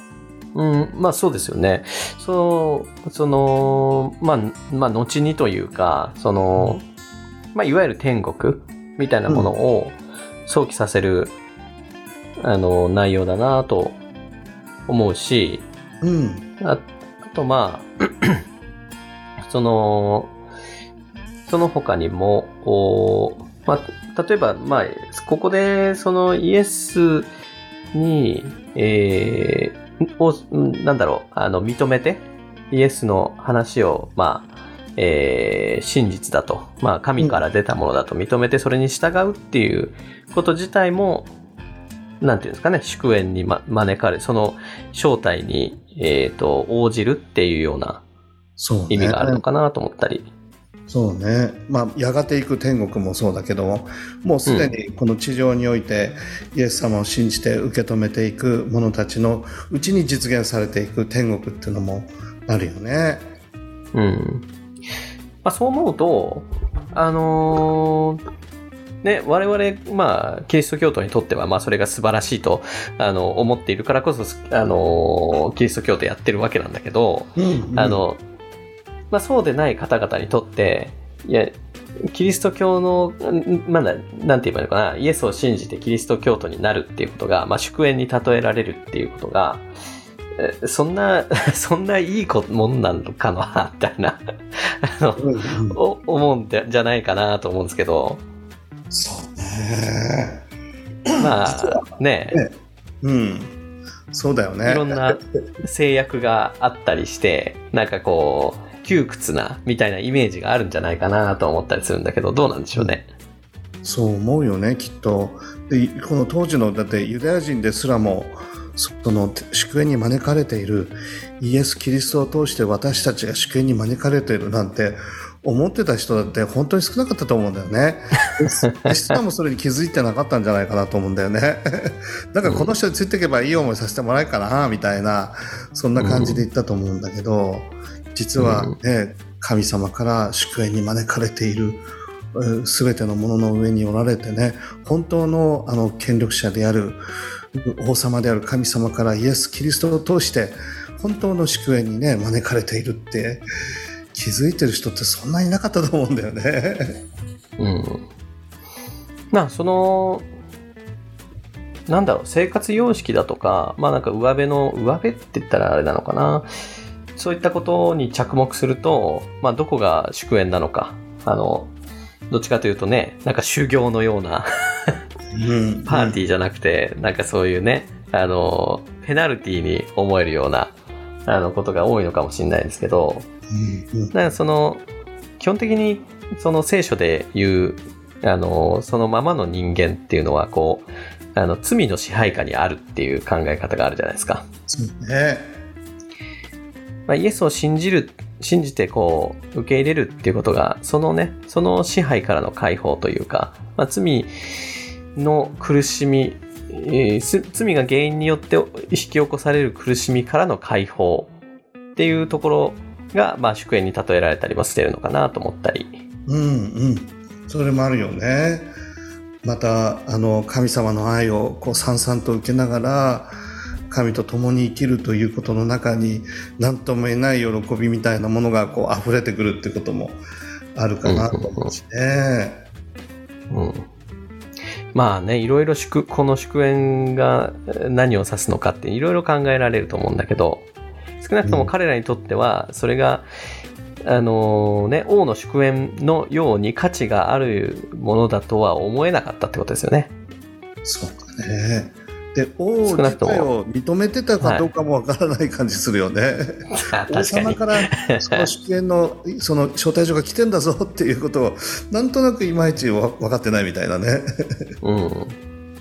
うん、まあそうですよね。その、その、まあ、まあ、後にというか、その、まあ、いわゆる天国みたいなものを想起させる、あの、内容だなと思うし、うん。ああとまあ、その、その他にも、おまあ、例えば、まあ、ここで、そのイエスに、えー、を、んなんだろう、あの、認めて、イエスの話を、まあ、えー真実だと、まあ、神から出たものだと認めて、それに従うっていうこと自体も、なんていうんですかね、祝宴に、ま、招かれ、その正体に、えっ、と、応じるっていうような。意味があるのかなと思ったり。そうね。まあ、やがて行く天国もそうだけども、もうすでにこの地上において、イエス様を信じて受け止めていく者たちのうちに実現されていく天国っていうのもあるよね。うん。まあ、そう思うと、あのーね、我々、まあ、キリスト教徒にとっては、まあ、それが素晴らしいと、あの、思っているからこそ、あのーキリスト教徒やってるわけなんだけど、うんあ、の、まあ、そうでない方々にとって、いや、キリスト教の、んまだ、なんて言えばいいのかな、イエスを信じてキリスト教徒になるっていうことが、まあ、祝宴に例えられるっていうことが、えそんな、そんないいこもんなのかな、みたいな、あの、うんうんお思うんじゃじゃないかなと思うんですけど、そうね。まあ、ね、ねうん。そうだよね。いろんな 制約があったりして、なんかこう、窮屈な、みたいなイメージがあるんじゃないかなと思ったりするんだけど、どうなんでしょうね。そう思うよねきっとでこの当時のだってユダヤ人ですらもその祝宴に招かれているイエス・キリストを通して私たちが祝宴に招かれているなんて思ってた人だって本当に少なかったと思うんだよね。でしかもそれに気づいてなかったんじゃないかなと思うんだよね。だからこの人についていけばいい思いさせてもらえるかなみたいなそんな感じで言ったと思うんだけど実はね神様から祝宴に招かれているすべてのものの上におられてね本当のあの権力者である王様である神様からイエス・キリストを通して本当の祝宴にね招かれているって気づいてる人ってそんなにいなかったと思うんだよね。うん。まあ、その、なんだろう、生活様式だとか、まあなんか上辺の、上辺って言ったらあれなのかな。そういったことに着目すると、まあどこが祝宴なのか。あの、どっちかというとね、なんか修行のようなうんパーティーじゃなくて、なんかそういうね、あの、ペナルティーに思えるような、あの、ことが多いのかもしれないですけど、うんうんだからその、基本的にその聖書で言う、あの、そのままの人間っていうのは、こう、あの、罪の支配下にあるっていう考え方があるじゃないですか。そうね。まあ、イエスを信じる、信じてこう、受け入れるっていうことが、そのね、その支配からの解放というか、まあ、罪の苦しみ、えーす罪が原因によって引き起こされる苦しみからの解放っていうところが、まあ、祝宴に例えられたりもしてるのかなと思ったり。うんうん。それもあるよね。また、あの、神様の愛をこう、さんさんと受けながら、神と共に生きるということの中に、何とも言えない喜びみたいなものがこう、溢れてくるってこともあるかなと思うしね。うんまあね、いろいろ祝、この祝宴がえー何を指すのかっていろいろ考えられると思うんだけど、少なくとも彼らにとっては、それが、あのーね、王の祝宴のように価値があるものだとは思えなかったってことですよね。そうかね。で、王自体を認めてたかどうかもわからない感じするよね。あ王確かに。様からその祝宴のその招待状が来てんだぞっていうことをなんとなくいまいちわ分かってないみたいなね。うん。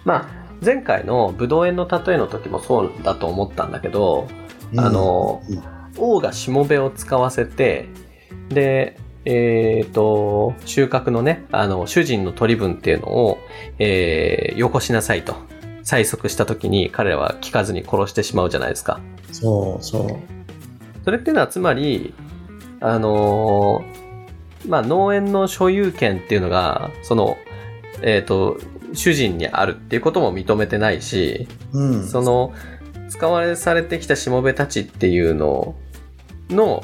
まあ、前回の武道園の例えの時もそうだと思ったんだけど、あのうん王がしもべを使わせて、で、えっ、と、収穫のね、あの、主人の取り分っていうのを、えーよこしなさいと。催促した時に彼らは聞かずに殺してしまうじゃないですか。そうそう。それっていうのはつまり、あのーまあ、農園の所有権っていうのが、その、えっ、と、主人にあるっていうことも認めてないし、うん、その、使われされてきたしもべたちっていうのの、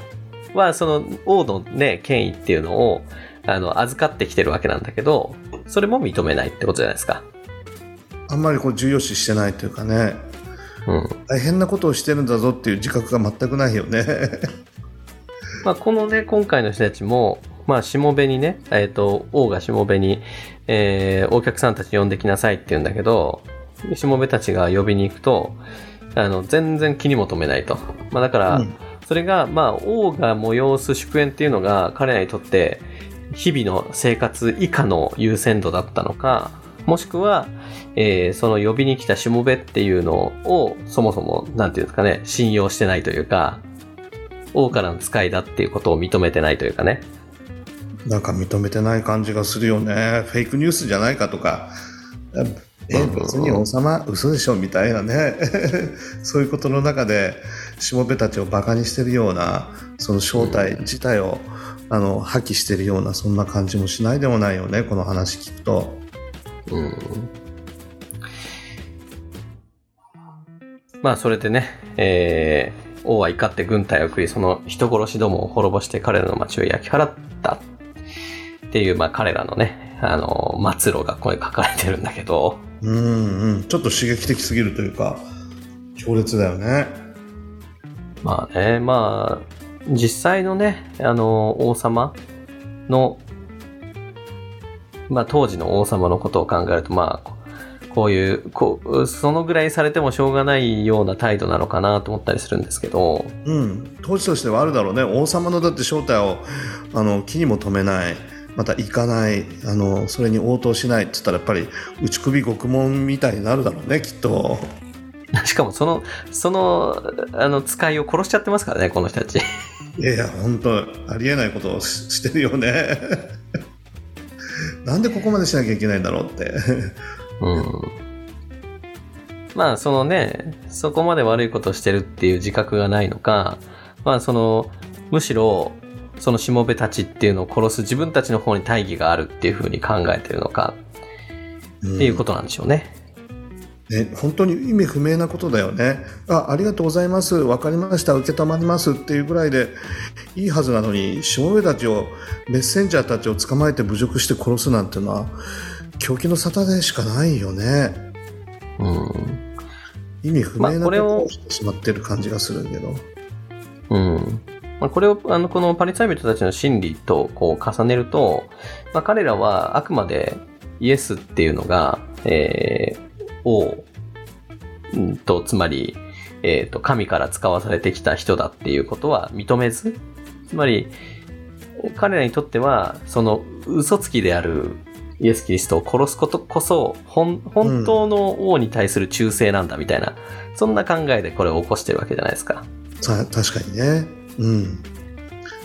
は、その王のね、権威っていうのを、あの、預かってきてるわけなんだけど、それも認めないってことじゃないですか。あんまりこう重要視してないというかね、うん。大変なことをしてるんだぞっていう自覚が全くないよね。まあ、このね、今回の人たちも、まあ、しもべにね、えっ、と、王がしもべに、えーお客さんたち呼んできなさいって言うんだけど、しもべたちが呼びに行くと、あの、全然気にも留めないと。まあ、だから、うんそれが、まあ、王が催す祝宴っていうのが彼らにとって、日々の生活以下の優先度だったのか、もしくは、えーその呼びに来たしもべっていうのを、そもそも、なんていうんですかね、信用してないというか、王からの使いだっていうことを認めてないというかね。なんか認めてない感じがするよね。フェイクニュースじゃないかとか。え、うん別に王様嘘でしょみたいなね。そういうことの中で、しもべたちをバカにしてるような、その正体自体を、あの、破棄してるような、そんな感じもしないでもないよね。この話聞くと。うん。まあ、それでね、えー王は怒って軍隊を送り、その人殺しどもを滅ぼして彼らの町を焼き払ったっていう、まあ、彼らのね、あの、末路がこれ書かれてるんだけど、うんうん。ちょっと刺激的すぎるというか、強烈だよね。まあね、まあ、実際のね、あの、王様の、まあ当時の王様のことを考えると、まあ、ここういう、こう、そのぐらいされてもしょうがないような態度なのかなと思ったりするんですけど、うん。当時としてはあるだろうね。王様のだって正体を、あの、気にも留めない。また行かない。あの、それに応答しないって言ったらやっぱり、内首獄門みたいになるだろうね、きっと。しかもその、その、あの、使いを殺しちゃってますからね、この人たち。いやいや、本当ありえないことをししてるよね。なんでここまでしなきゃいけないんだろうって。うん。まあ、そのね、そこまで悪いことをしてるっていう自覚がないのか、まあ、その、むしろ、そのしもべたちっていうのを殺す自分たちの方に大義があるっていうふうに考えてるのかっていうことなんでしょうね。ね、本当に意味不明なことだよね。あ、ありがとうございます。わかりました。受けたまりますっていうぐらいでいいはずなのに、しもべたちを、メッセンジャーたちを捕まえて侮辱して殺すなんてのは、狂気の沙汰でしかないよね。うん。意味不明なことをしてしまってる感じがするけど。うん。まあ、これを、あの、このパリサイ人たちの心理とこう重ねると、まあ、彼らはあくまでイエスっていうのが、えー、王うんと、つまり、えっ、と、神から使わされてきた人だっていうことは認めず、つまり、彼らにとっては、その嘘つきであるイエス・キリストを殺すことこそ、本本当の王に対する忠誠なんだみたいな、そんな考えでこれを起こしてるわけじゃないですか。さ確かにね。うん。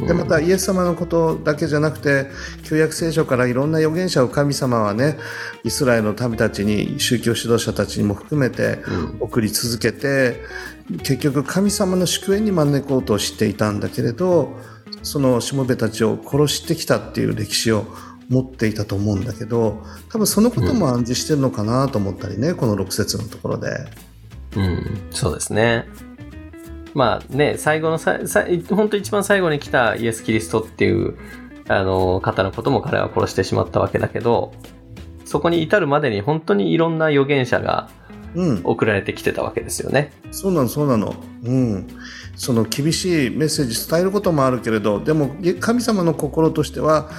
でまたイエス様のことだけじゃなくて旧約聖書からいろんな預言者を神様はねイスラエルの民たちに宗教指導者たちにも含めてうん送り続けて結局神様の祝宴に招こうとしていたんだけれどそのしもべたちを殺してきたっていう歴史を持っていたと思うんだけど多分そのことも暗示してるのかなと思ったりね、この6節のところで。うん、そうですね。まあね、最後のさ、さ本当一番最後に来たイエス・キリストっていう、あの、方のことも彼は殺してしまったわけだけど、そこに至るまでに本当にいろんな預言者がうん、送られてきてたわけですよね。そうなのそうなの。うん。その厳しいメッセージ伝えることもあるけれど、でも神様の心としては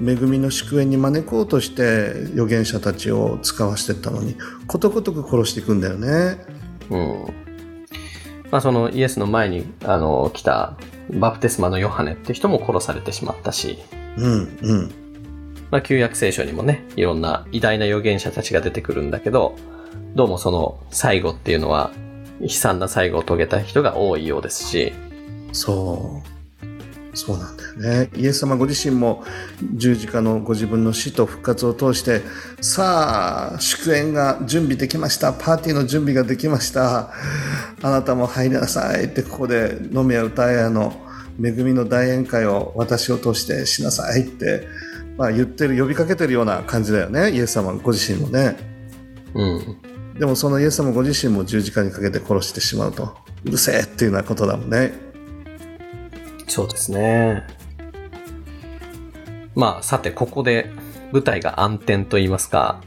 恵みの祝宴に招こうとして預言者たちを使わしていったのに、ことごとく殺していくんだよね。うん。まあそのイエスの前に、あの、来たバプテスマのヨハネって人も殺されてしまったし、うんうん。まあ旧約聖書にもね、いろんな偉大な預言者たちが出てくるんだけど、どうもその最後っていうのは悲惨な最後を遂げた人が多いようですし、そう。そうなんだよね。イエス様ご自身も十字架のご自分の死と復活を通して、さあ、祝宴が準備できました。パーティーの準備ができました。あなたも入りなさいって、ここで飲みや歌いやの恵みの大宴会を私を通してしなさいって、まあ言ってる、呼びかけてるような感じだよね。イエス様ご自身もね。うん。でもそのイエス様ご自身も十字架にかけて殺してしまうと。うるせえっていうようなことだもんね。そうですね。まあ、さて、ここで舞台が暗転と言いますか、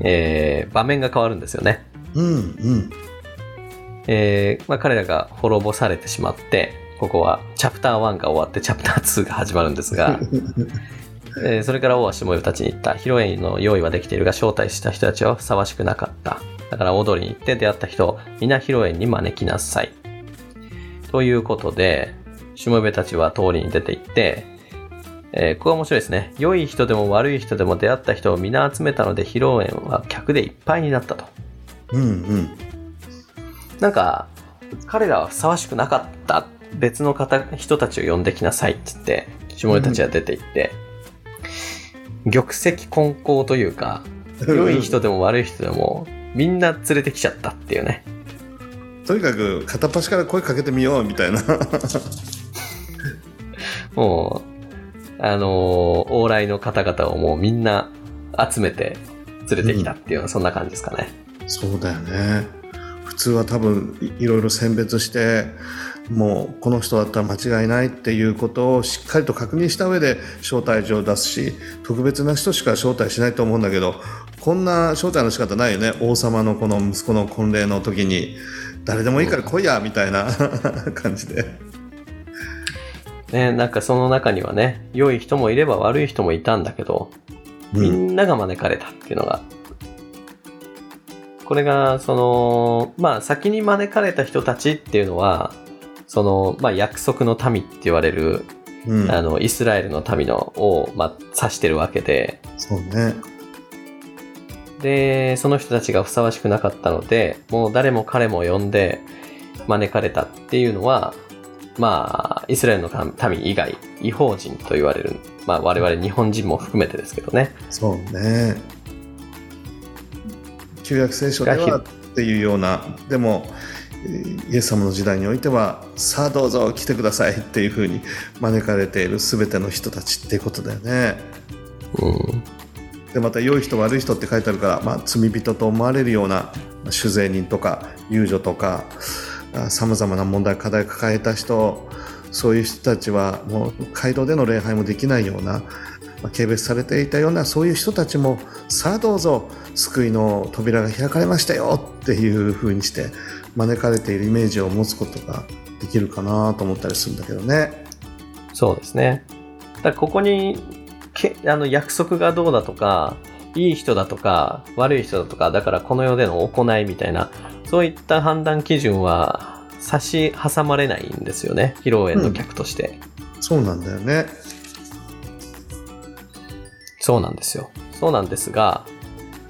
えー、場面が変わるんですよね。うんうんえーまあ、彼らが滅ぼされてしまって、ここはチャプター1が終わってチャプター2が始まるんですが、えーそれから王は下湯たちに言った。披露宴の用意はできているが、招待した人たちはふさわしくなかった。だから踊りに行って出会った人を皆披露宴に招きなさい。ということで、しもべたちは通りに出て行って、えーここが面白いですね。良い人でも悪い人でも出会った人を皆集めたので、披露宴は客でいっぱいになったと。うんうんなんか、彼らはふさわしくなかった別の方、人たちを呼んできなさいって言って、下ネたちは出て行って、玉石混交というか、良い人でも悪い人でも、みんな連れてきちゃったっていうね。とにかく片っ端から声かけてみようみたいな もう、あのー往来の方々をもうみんな集めて連れてきたっていうのはそんな感じですかね。そうだよね普通は多分いいろいろ選別してもうこの人だったら間違いないっていうことをしっかりと確認した上で招待状を出すし特別な人しか招待しないと思うんだけどこんな招待の仕方ないよね。王様のこの息子の婚礼の時に。誰でもいいから来いやみたいな 感じで。ね、なんかその中にはね、良い人もいれば悪い人もいたんだけど、みうん。んなが招かれたっていうのが、これが、その、まあ先に招かれた人たちっていうのは、その、まあ約束の民って言われる、うん。あの、イスラエルの民のを、まあ指してるわけで、そうね。で、その人たちがふさわしくなかったので、もう誰も彼も呼んで招かれたっていうのは、まあ、イスラエルの民以外、違法人と言われる、まあ我々日本人も含めてですけどね。そうね。旧約聖書ではっていうようなでもえーイエス様の時代においてはさあどうぞ来てくださいっていうふうに招かれている全ての人たちっていうことだよねうん。でまた良い人悪い人って書いてあるから、まあ、罪人と思われるような酒税人とか遊女とかさまざまな問題課題抱えた人そういう人たちはもう街道での礼拝もできないような軽蔑されていたようなそういう人たちもさあどうぞ救いの扉が開かれましたよっていう風にして招かれているイメージを持つことができるかなと思ったりするんだけどね。そうですね。だここにけあの約束がどうだとか、いい人だとか、悪い人だとか、だからこの世での行いみたいな、そういった判断基準は差し挟まれないんですよね。披露宴の客として。そうなんだよね。そうなんですよ。そうなんですが、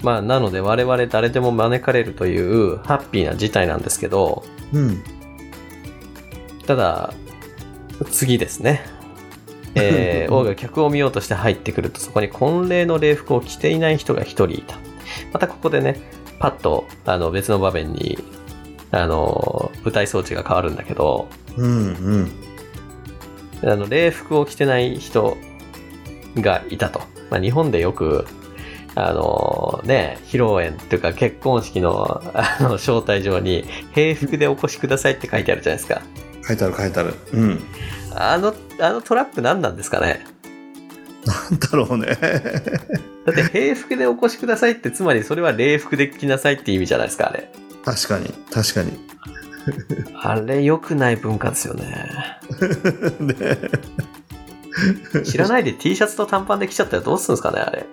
まあ、なので我々誰でも招かれるというハッピーな事態なんですけど、うん。ただ、次ですね。えー 王が客を見ようとして入ってくると、そこに婚礼の礼服を着ていない人が一人いた。またここでね、パッとあの別の場面に、あの、舞台装置が変わるんだけど、うんうん。あの礼服を着てない人がいたと。まあ、日本でよく、あのね、披露宴っていうか結婚式のあの招待状に、平服でお越しくださいって書いてあるじゃないですか。書いてある書いてある。うん。あの、あのトラップ何なんですかね？なんだろうね。だって平服でお越しくださいって、つまりそれは礼服で着なさいって意味じゃないですか、あれ。確かに、確かに。あれ良くない文化ですよね。ね知らないで T シャツと短パンで来ちゃったらどうするんですかね、あれ。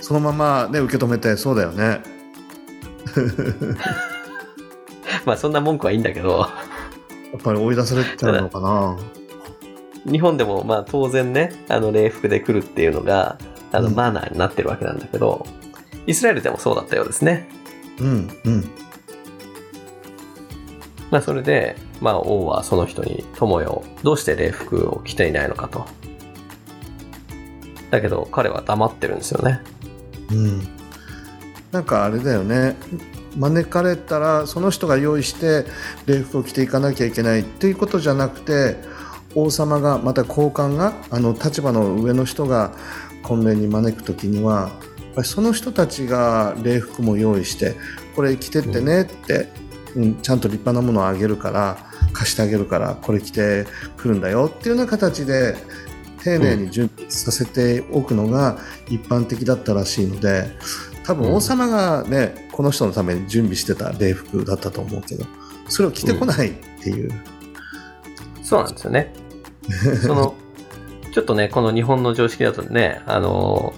そのままね、受け止めて、そうだよね。まあそんな文句はいいんだけど、やっぱり追い出されちゃうのかな。日本でもまあ当然ね、あの礼服で来るっていうのが、あのうんマナーになってるわけなんだけど、イスラエルでもそうだったようですね。うん、うん。まあそれで、まあ王はその人に友よ、どうして礼服を着ていないのかと。だけど彼は黙ってるんですよね。うん。なんかあれだよね。招かれたら、その人が用意して礼服を着ていかなきゃいけないっていうことじゃなくて、王様が、また高官が、あの立場の上の人が婚礼に招くときには、その人たちが礼服も用意して、これ着てってねって、うん、ちゃんと立派なものをあげるから、貸してあげるから、これ着てくるんだよっていうような形で、丁寧に準備させておくのが一般的だったらしいので多分王様がね、この人のために準備してた礼服だったと思うけどそれを着てこないっていう、そうなんですよね。その、ちょっとね、この日本の常識だとね、あの、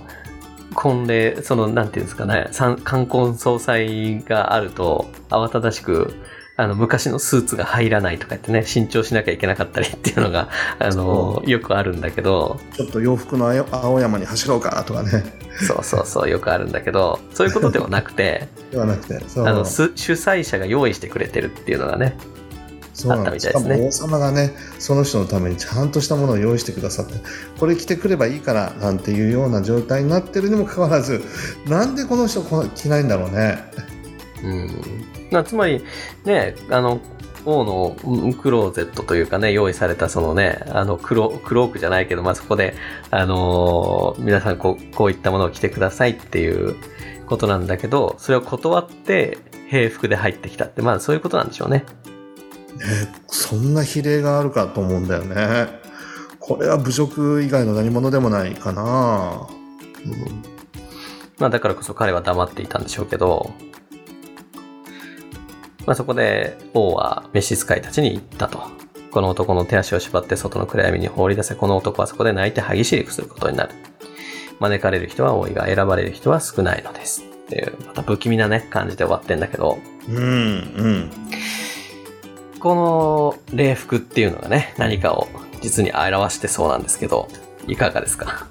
婚礼、その、なんていうんですかね、三冠婚総裁があると、慌ただしく、あの、昔のスーツが入らないとか言ってね、新調しなきゃいけなかったりっていうのが、あの、よくあるんだけど、ちょっと洋服の青青山に走ろうかとかね。そうそうそう、よくあるんだけど、そういうことではなくて、ではなくてあの、す主催者が用意してくれてるっていうのがね、そうなんです。ね。しかも王様がねその人のためにちゃんとしたものを用意してくださってこれ着てくればいいからなんていうような状態になってるにもかかわらずなんでこの人こ着ないんだろうね。うん。なつまり、ね、あの、王のうんクローゼットというかね、用意されたそのね、あの、クロクロークじゃないけど、まあ、そこで、あのー皆さんこう、こういったものを着てくださいっていうことなんだけど、それを断って、兵服で入ってきたって、まあ、そういうことなんでしょうね。ねそんな比例があるかと思うんだよね。これは侮辱以外の何者でもないかな。うん。まあだからこそ彼は黙っていたんでしょうけど、まあそこで王は召使いたちに言ったと。この男の手足を縛って外の暗闇に放り出せ、この男はそこで泣いて歯ぎしりくすることになる。招かれる人は多いが選ばれる人は少ないのです。っていう、また不気味なね、感じで終わってんだけど、うんうんこの礼服っていうのがね、何かを実に表してそうなんですけど、いかがですか？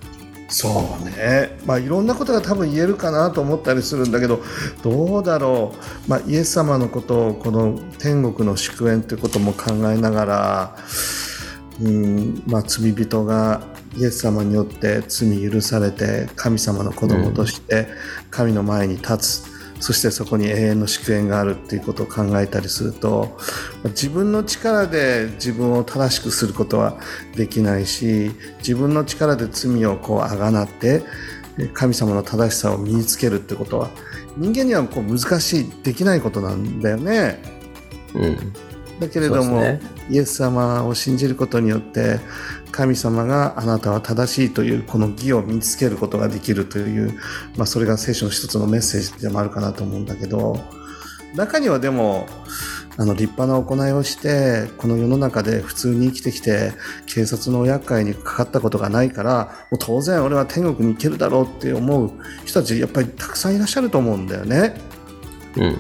そうね。まあいろんなことが多分言えるかなと思ったりするんだけどどうだろう、まあ、イエス様のことをこの天国の祝宴ということも考えながら、うんまあ、罪人がイエス様によって罪許されて神様の子供として神の前に立つ、そしてそこに永遠の祝宴があるっていうことを考えたりすると自分の力で自分を正しくすることはできないし自分の力で罪をこうあがなって神様の正しさを身につけるってことは人間にはこう難しいできないことなんだよね。うん。だけれども、そうですイエス様を信じることによって神様があなたは正しいというこの義を身につけることができるという、まあ、それが聖書の一つのメッセージでもあるかなと思うんだけど中にはでもあの立派な行いをしてこの世の中で普通に生きてきて警察の厄介にかかったことがないからもう当然俺は天国に行けるだろうって思う人たちやっぱりたくさんいらっしゃると思うんだよね。うん。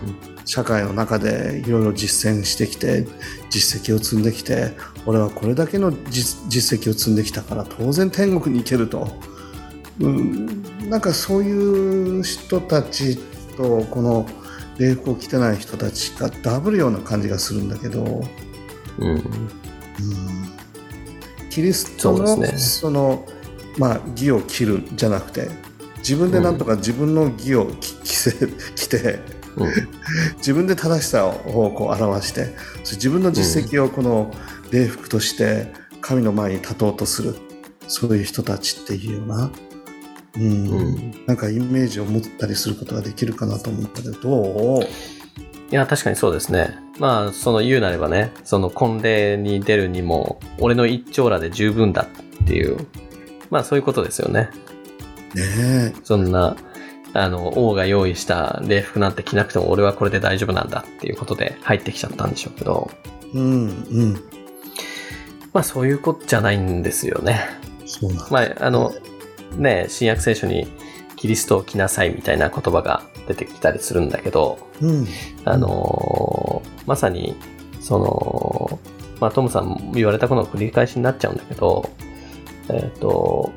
社会の中でいろいろ実践してきて実績を積んできて俺はこれだけの実実績を積んできたから当然天国に行けると、うん、なんかそういう人たちとこの礼服を着てない人たちがダブるような感じがするんだけど、うん、うん。キリストのその、まあ、義を着るじゃなくて自分でなんとか自分の義を着 着せ着て。うん。自分で正しさをこう表して自分の実績をこの礼服として神の前に立とうとする、そういう人たちっていうような、うんうんなんかイメージを持ったりすることができるかなと思ったけどどう？いや、確かにそうですね。まあ、その言うなればね、その婚礼に出るにも、俺の一丁羅で十分だっていう、まあそういうことですよね。ねそんな、あの、王が用意した礼服なんて着なくても俺はこれで大丈夫なんだっていうことで入ってきちゃったんでしょうけど、えうんうん。まあそういうことじゃないんですよね。そうなんだ、まあ、あの、ね、新約聖書にキリストを着なさいみたいな言葉が出てきたりするんだけど、うん。あのーまさに、その、まあ、トムさんも言われたことの繰り返しになっちゃうんだけど、えっ、と、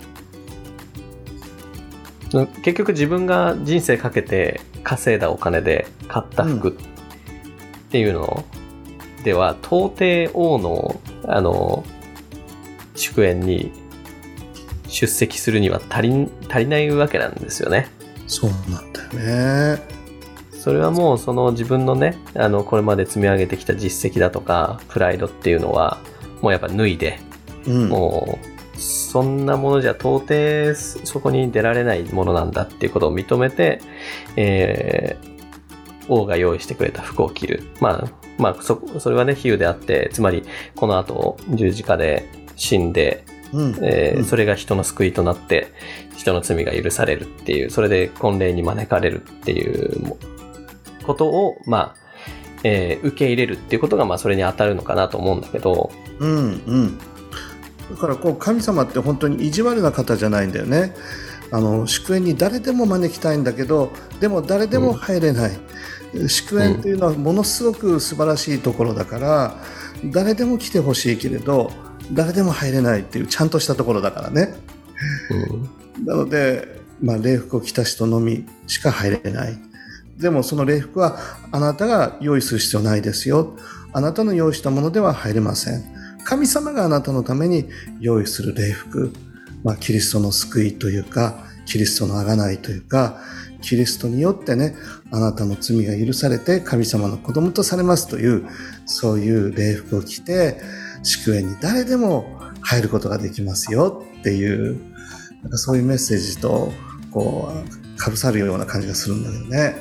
結局自分が人生かけて稼いだお金で買った服っていうのでは、到底王の、あの、祝宴に出席するには足り足りないわけなんですよね。そうなんだよね。それはもうその自分のね、あの、これまで積み上げてきた実績だとか、プライドっていうのは、もうやっぱ脱いで、うん。もう、そんなものじゃ到底そこに出られないものなんだっていうことを認めて、えー王が用意してくれた服を着る。まあ、まあ、そ、それはね、比喩であって、つまり、この後、十字架で死んで、うん。えーうん。それが人の救いとなって人の罪が許されるっていうそれで婚礼に招かれるっていうもことをまあ、えー受け入れるっていうことがまあそれに当たるのかなと思うんだけど。うんうんだからこう神様って本当に意地悪な方じゃないんだよねあの祝宴に誰でも招きたいんだけどでも誰でも入れない、祝宴っていうのはものすごく素晴らしいところだから、誰でも来てほしいけれど誰でも入れないっていうちゃんとしたところだからねうんなので、まあ、礼服を着た人のみしか入れない。でもその礼服はあなたが用意する必要ないですよ。あなたの用意したものでは入れません。神様があなたのために用意する礼服、まあ、キリストの救いというか、キリストの贖いというか、キリストによってね、あなたの罪が許されて神様の子供とされますという、そういう礼服を着て、祝宴に誰でも入ることができますよっていう、なんかそういうメッセージと、こう、かぶさるような感じがするんだけどね。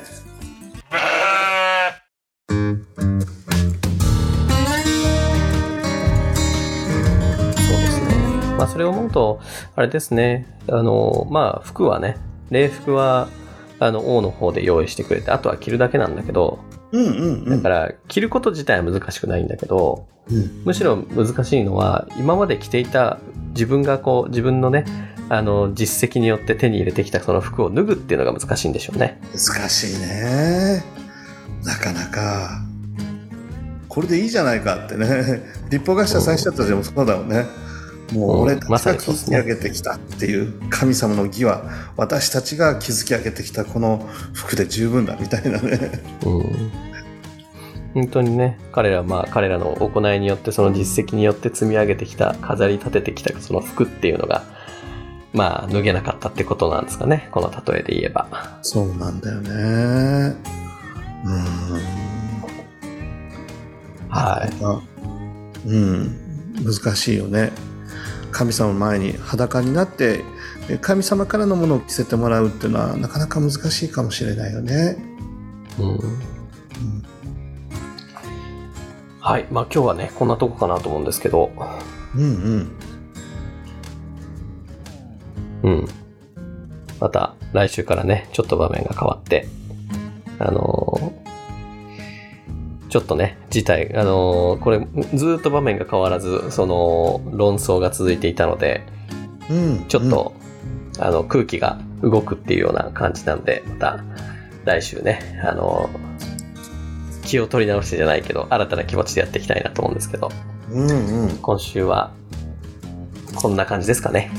と、あれですね、あの、まあ、服はね、礼服は、あの、王の方で用意してくれて、あとは着るだけなんだけど、うんうんうん。だから、着ること自体は難しくないんだけど、うんむしろ難しいのは、今まで着ていた自分がこう、自分のね、あの、実績によって手に入れてきたその服を脱ぐっていうのが難しいんでしょうね。難しいね。なかなか。これでいいじゃないかってね。立法学者最初だったでもそうだよね。もう俺たまちが築き上げてきたっていう神様の義は私たちが築き上げてきたこの服で十分だみたいなね。うん。本当にね、彼らはまあ、彼らの行いによって、その実績によって積み上げてきた、飾り立ててきたその服っていうのが、まあ、脱げなかったってことなんですかね。この例えで言えば。そうなんだよね。うん。はい。うん、難しいよね神様の前に裸になってえ神様からのものを着せてもらうっていうのはなかなか難しいかもしれないよね。うん。はい。まあ今日はね、こんなとこかなと思うんですけど、うんうん。うん。また来週からね、ちょっと場面が変わって、あのーちょっとね、事態、あのーこれ、ずーっと場面が変わらず、その、論争が続いていたので、うん、ちょっと、あの、空気が動くっていうような感じなんで、また、来週ね、あのー気を取り直してじゃないけど、新たな気持ちでやっていきたいなと思うんですけど、うん、うんうん。今週は、こんな感じですかね。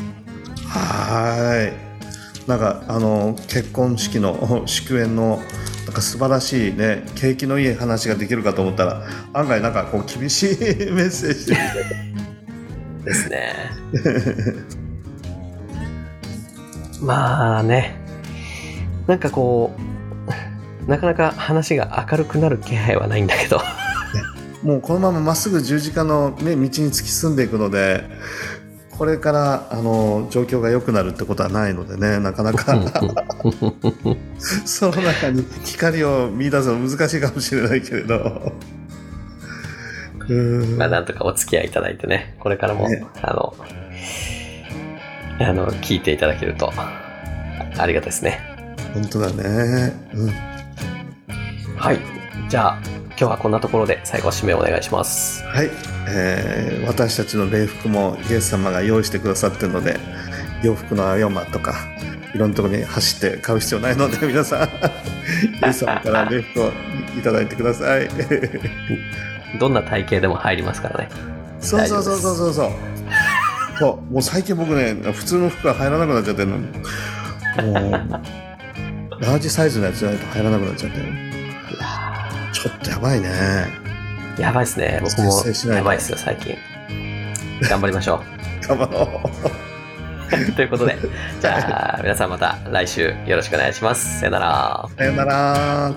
はーい。なんかあの結婚式の 祝宴のなんか素晴らしいね景気のいい話ができるかと思ったら案外なんかこう厳しいメッセージで。ですね。まあね、なんかこう、なかなか話が明るくなる気配はないんだけど、もうこのまままっすぐ十字架の、ね、道に突き進んでいくのでこれからあの状況が良くなるってことはないのでねなかなか その中に光を見出すの難しいかもしれないけれど。うんまあなんとかお付き合いいただいてね、これからも、ねあの、あの、聞いていただけると、ありがたいですね。本当だね。うんはい。じゃあ、今日はこんなところで最後締めお願いします。はい、えー私たちの礼服もイエス様が用意してくださってるので洋服のアヨマとかいろんなところに走って買う必要ないので 皆さんイエス様から礼服をいただいてください。どんな体型でも入りますからね。そうそうそうそうそうそう。そうもう最近僕ね普通の服が入らなくなっちゃってるの。もうラージサイズのやつじゃないと入らなくなっちゃってるちょっとやばいねやばいですね。僕もやばいですよ、最近。頑張りましょ 頑張ろうう。ということで、じゃあ、皆さんまた来週よろしくお願いします。さよなら。さよなら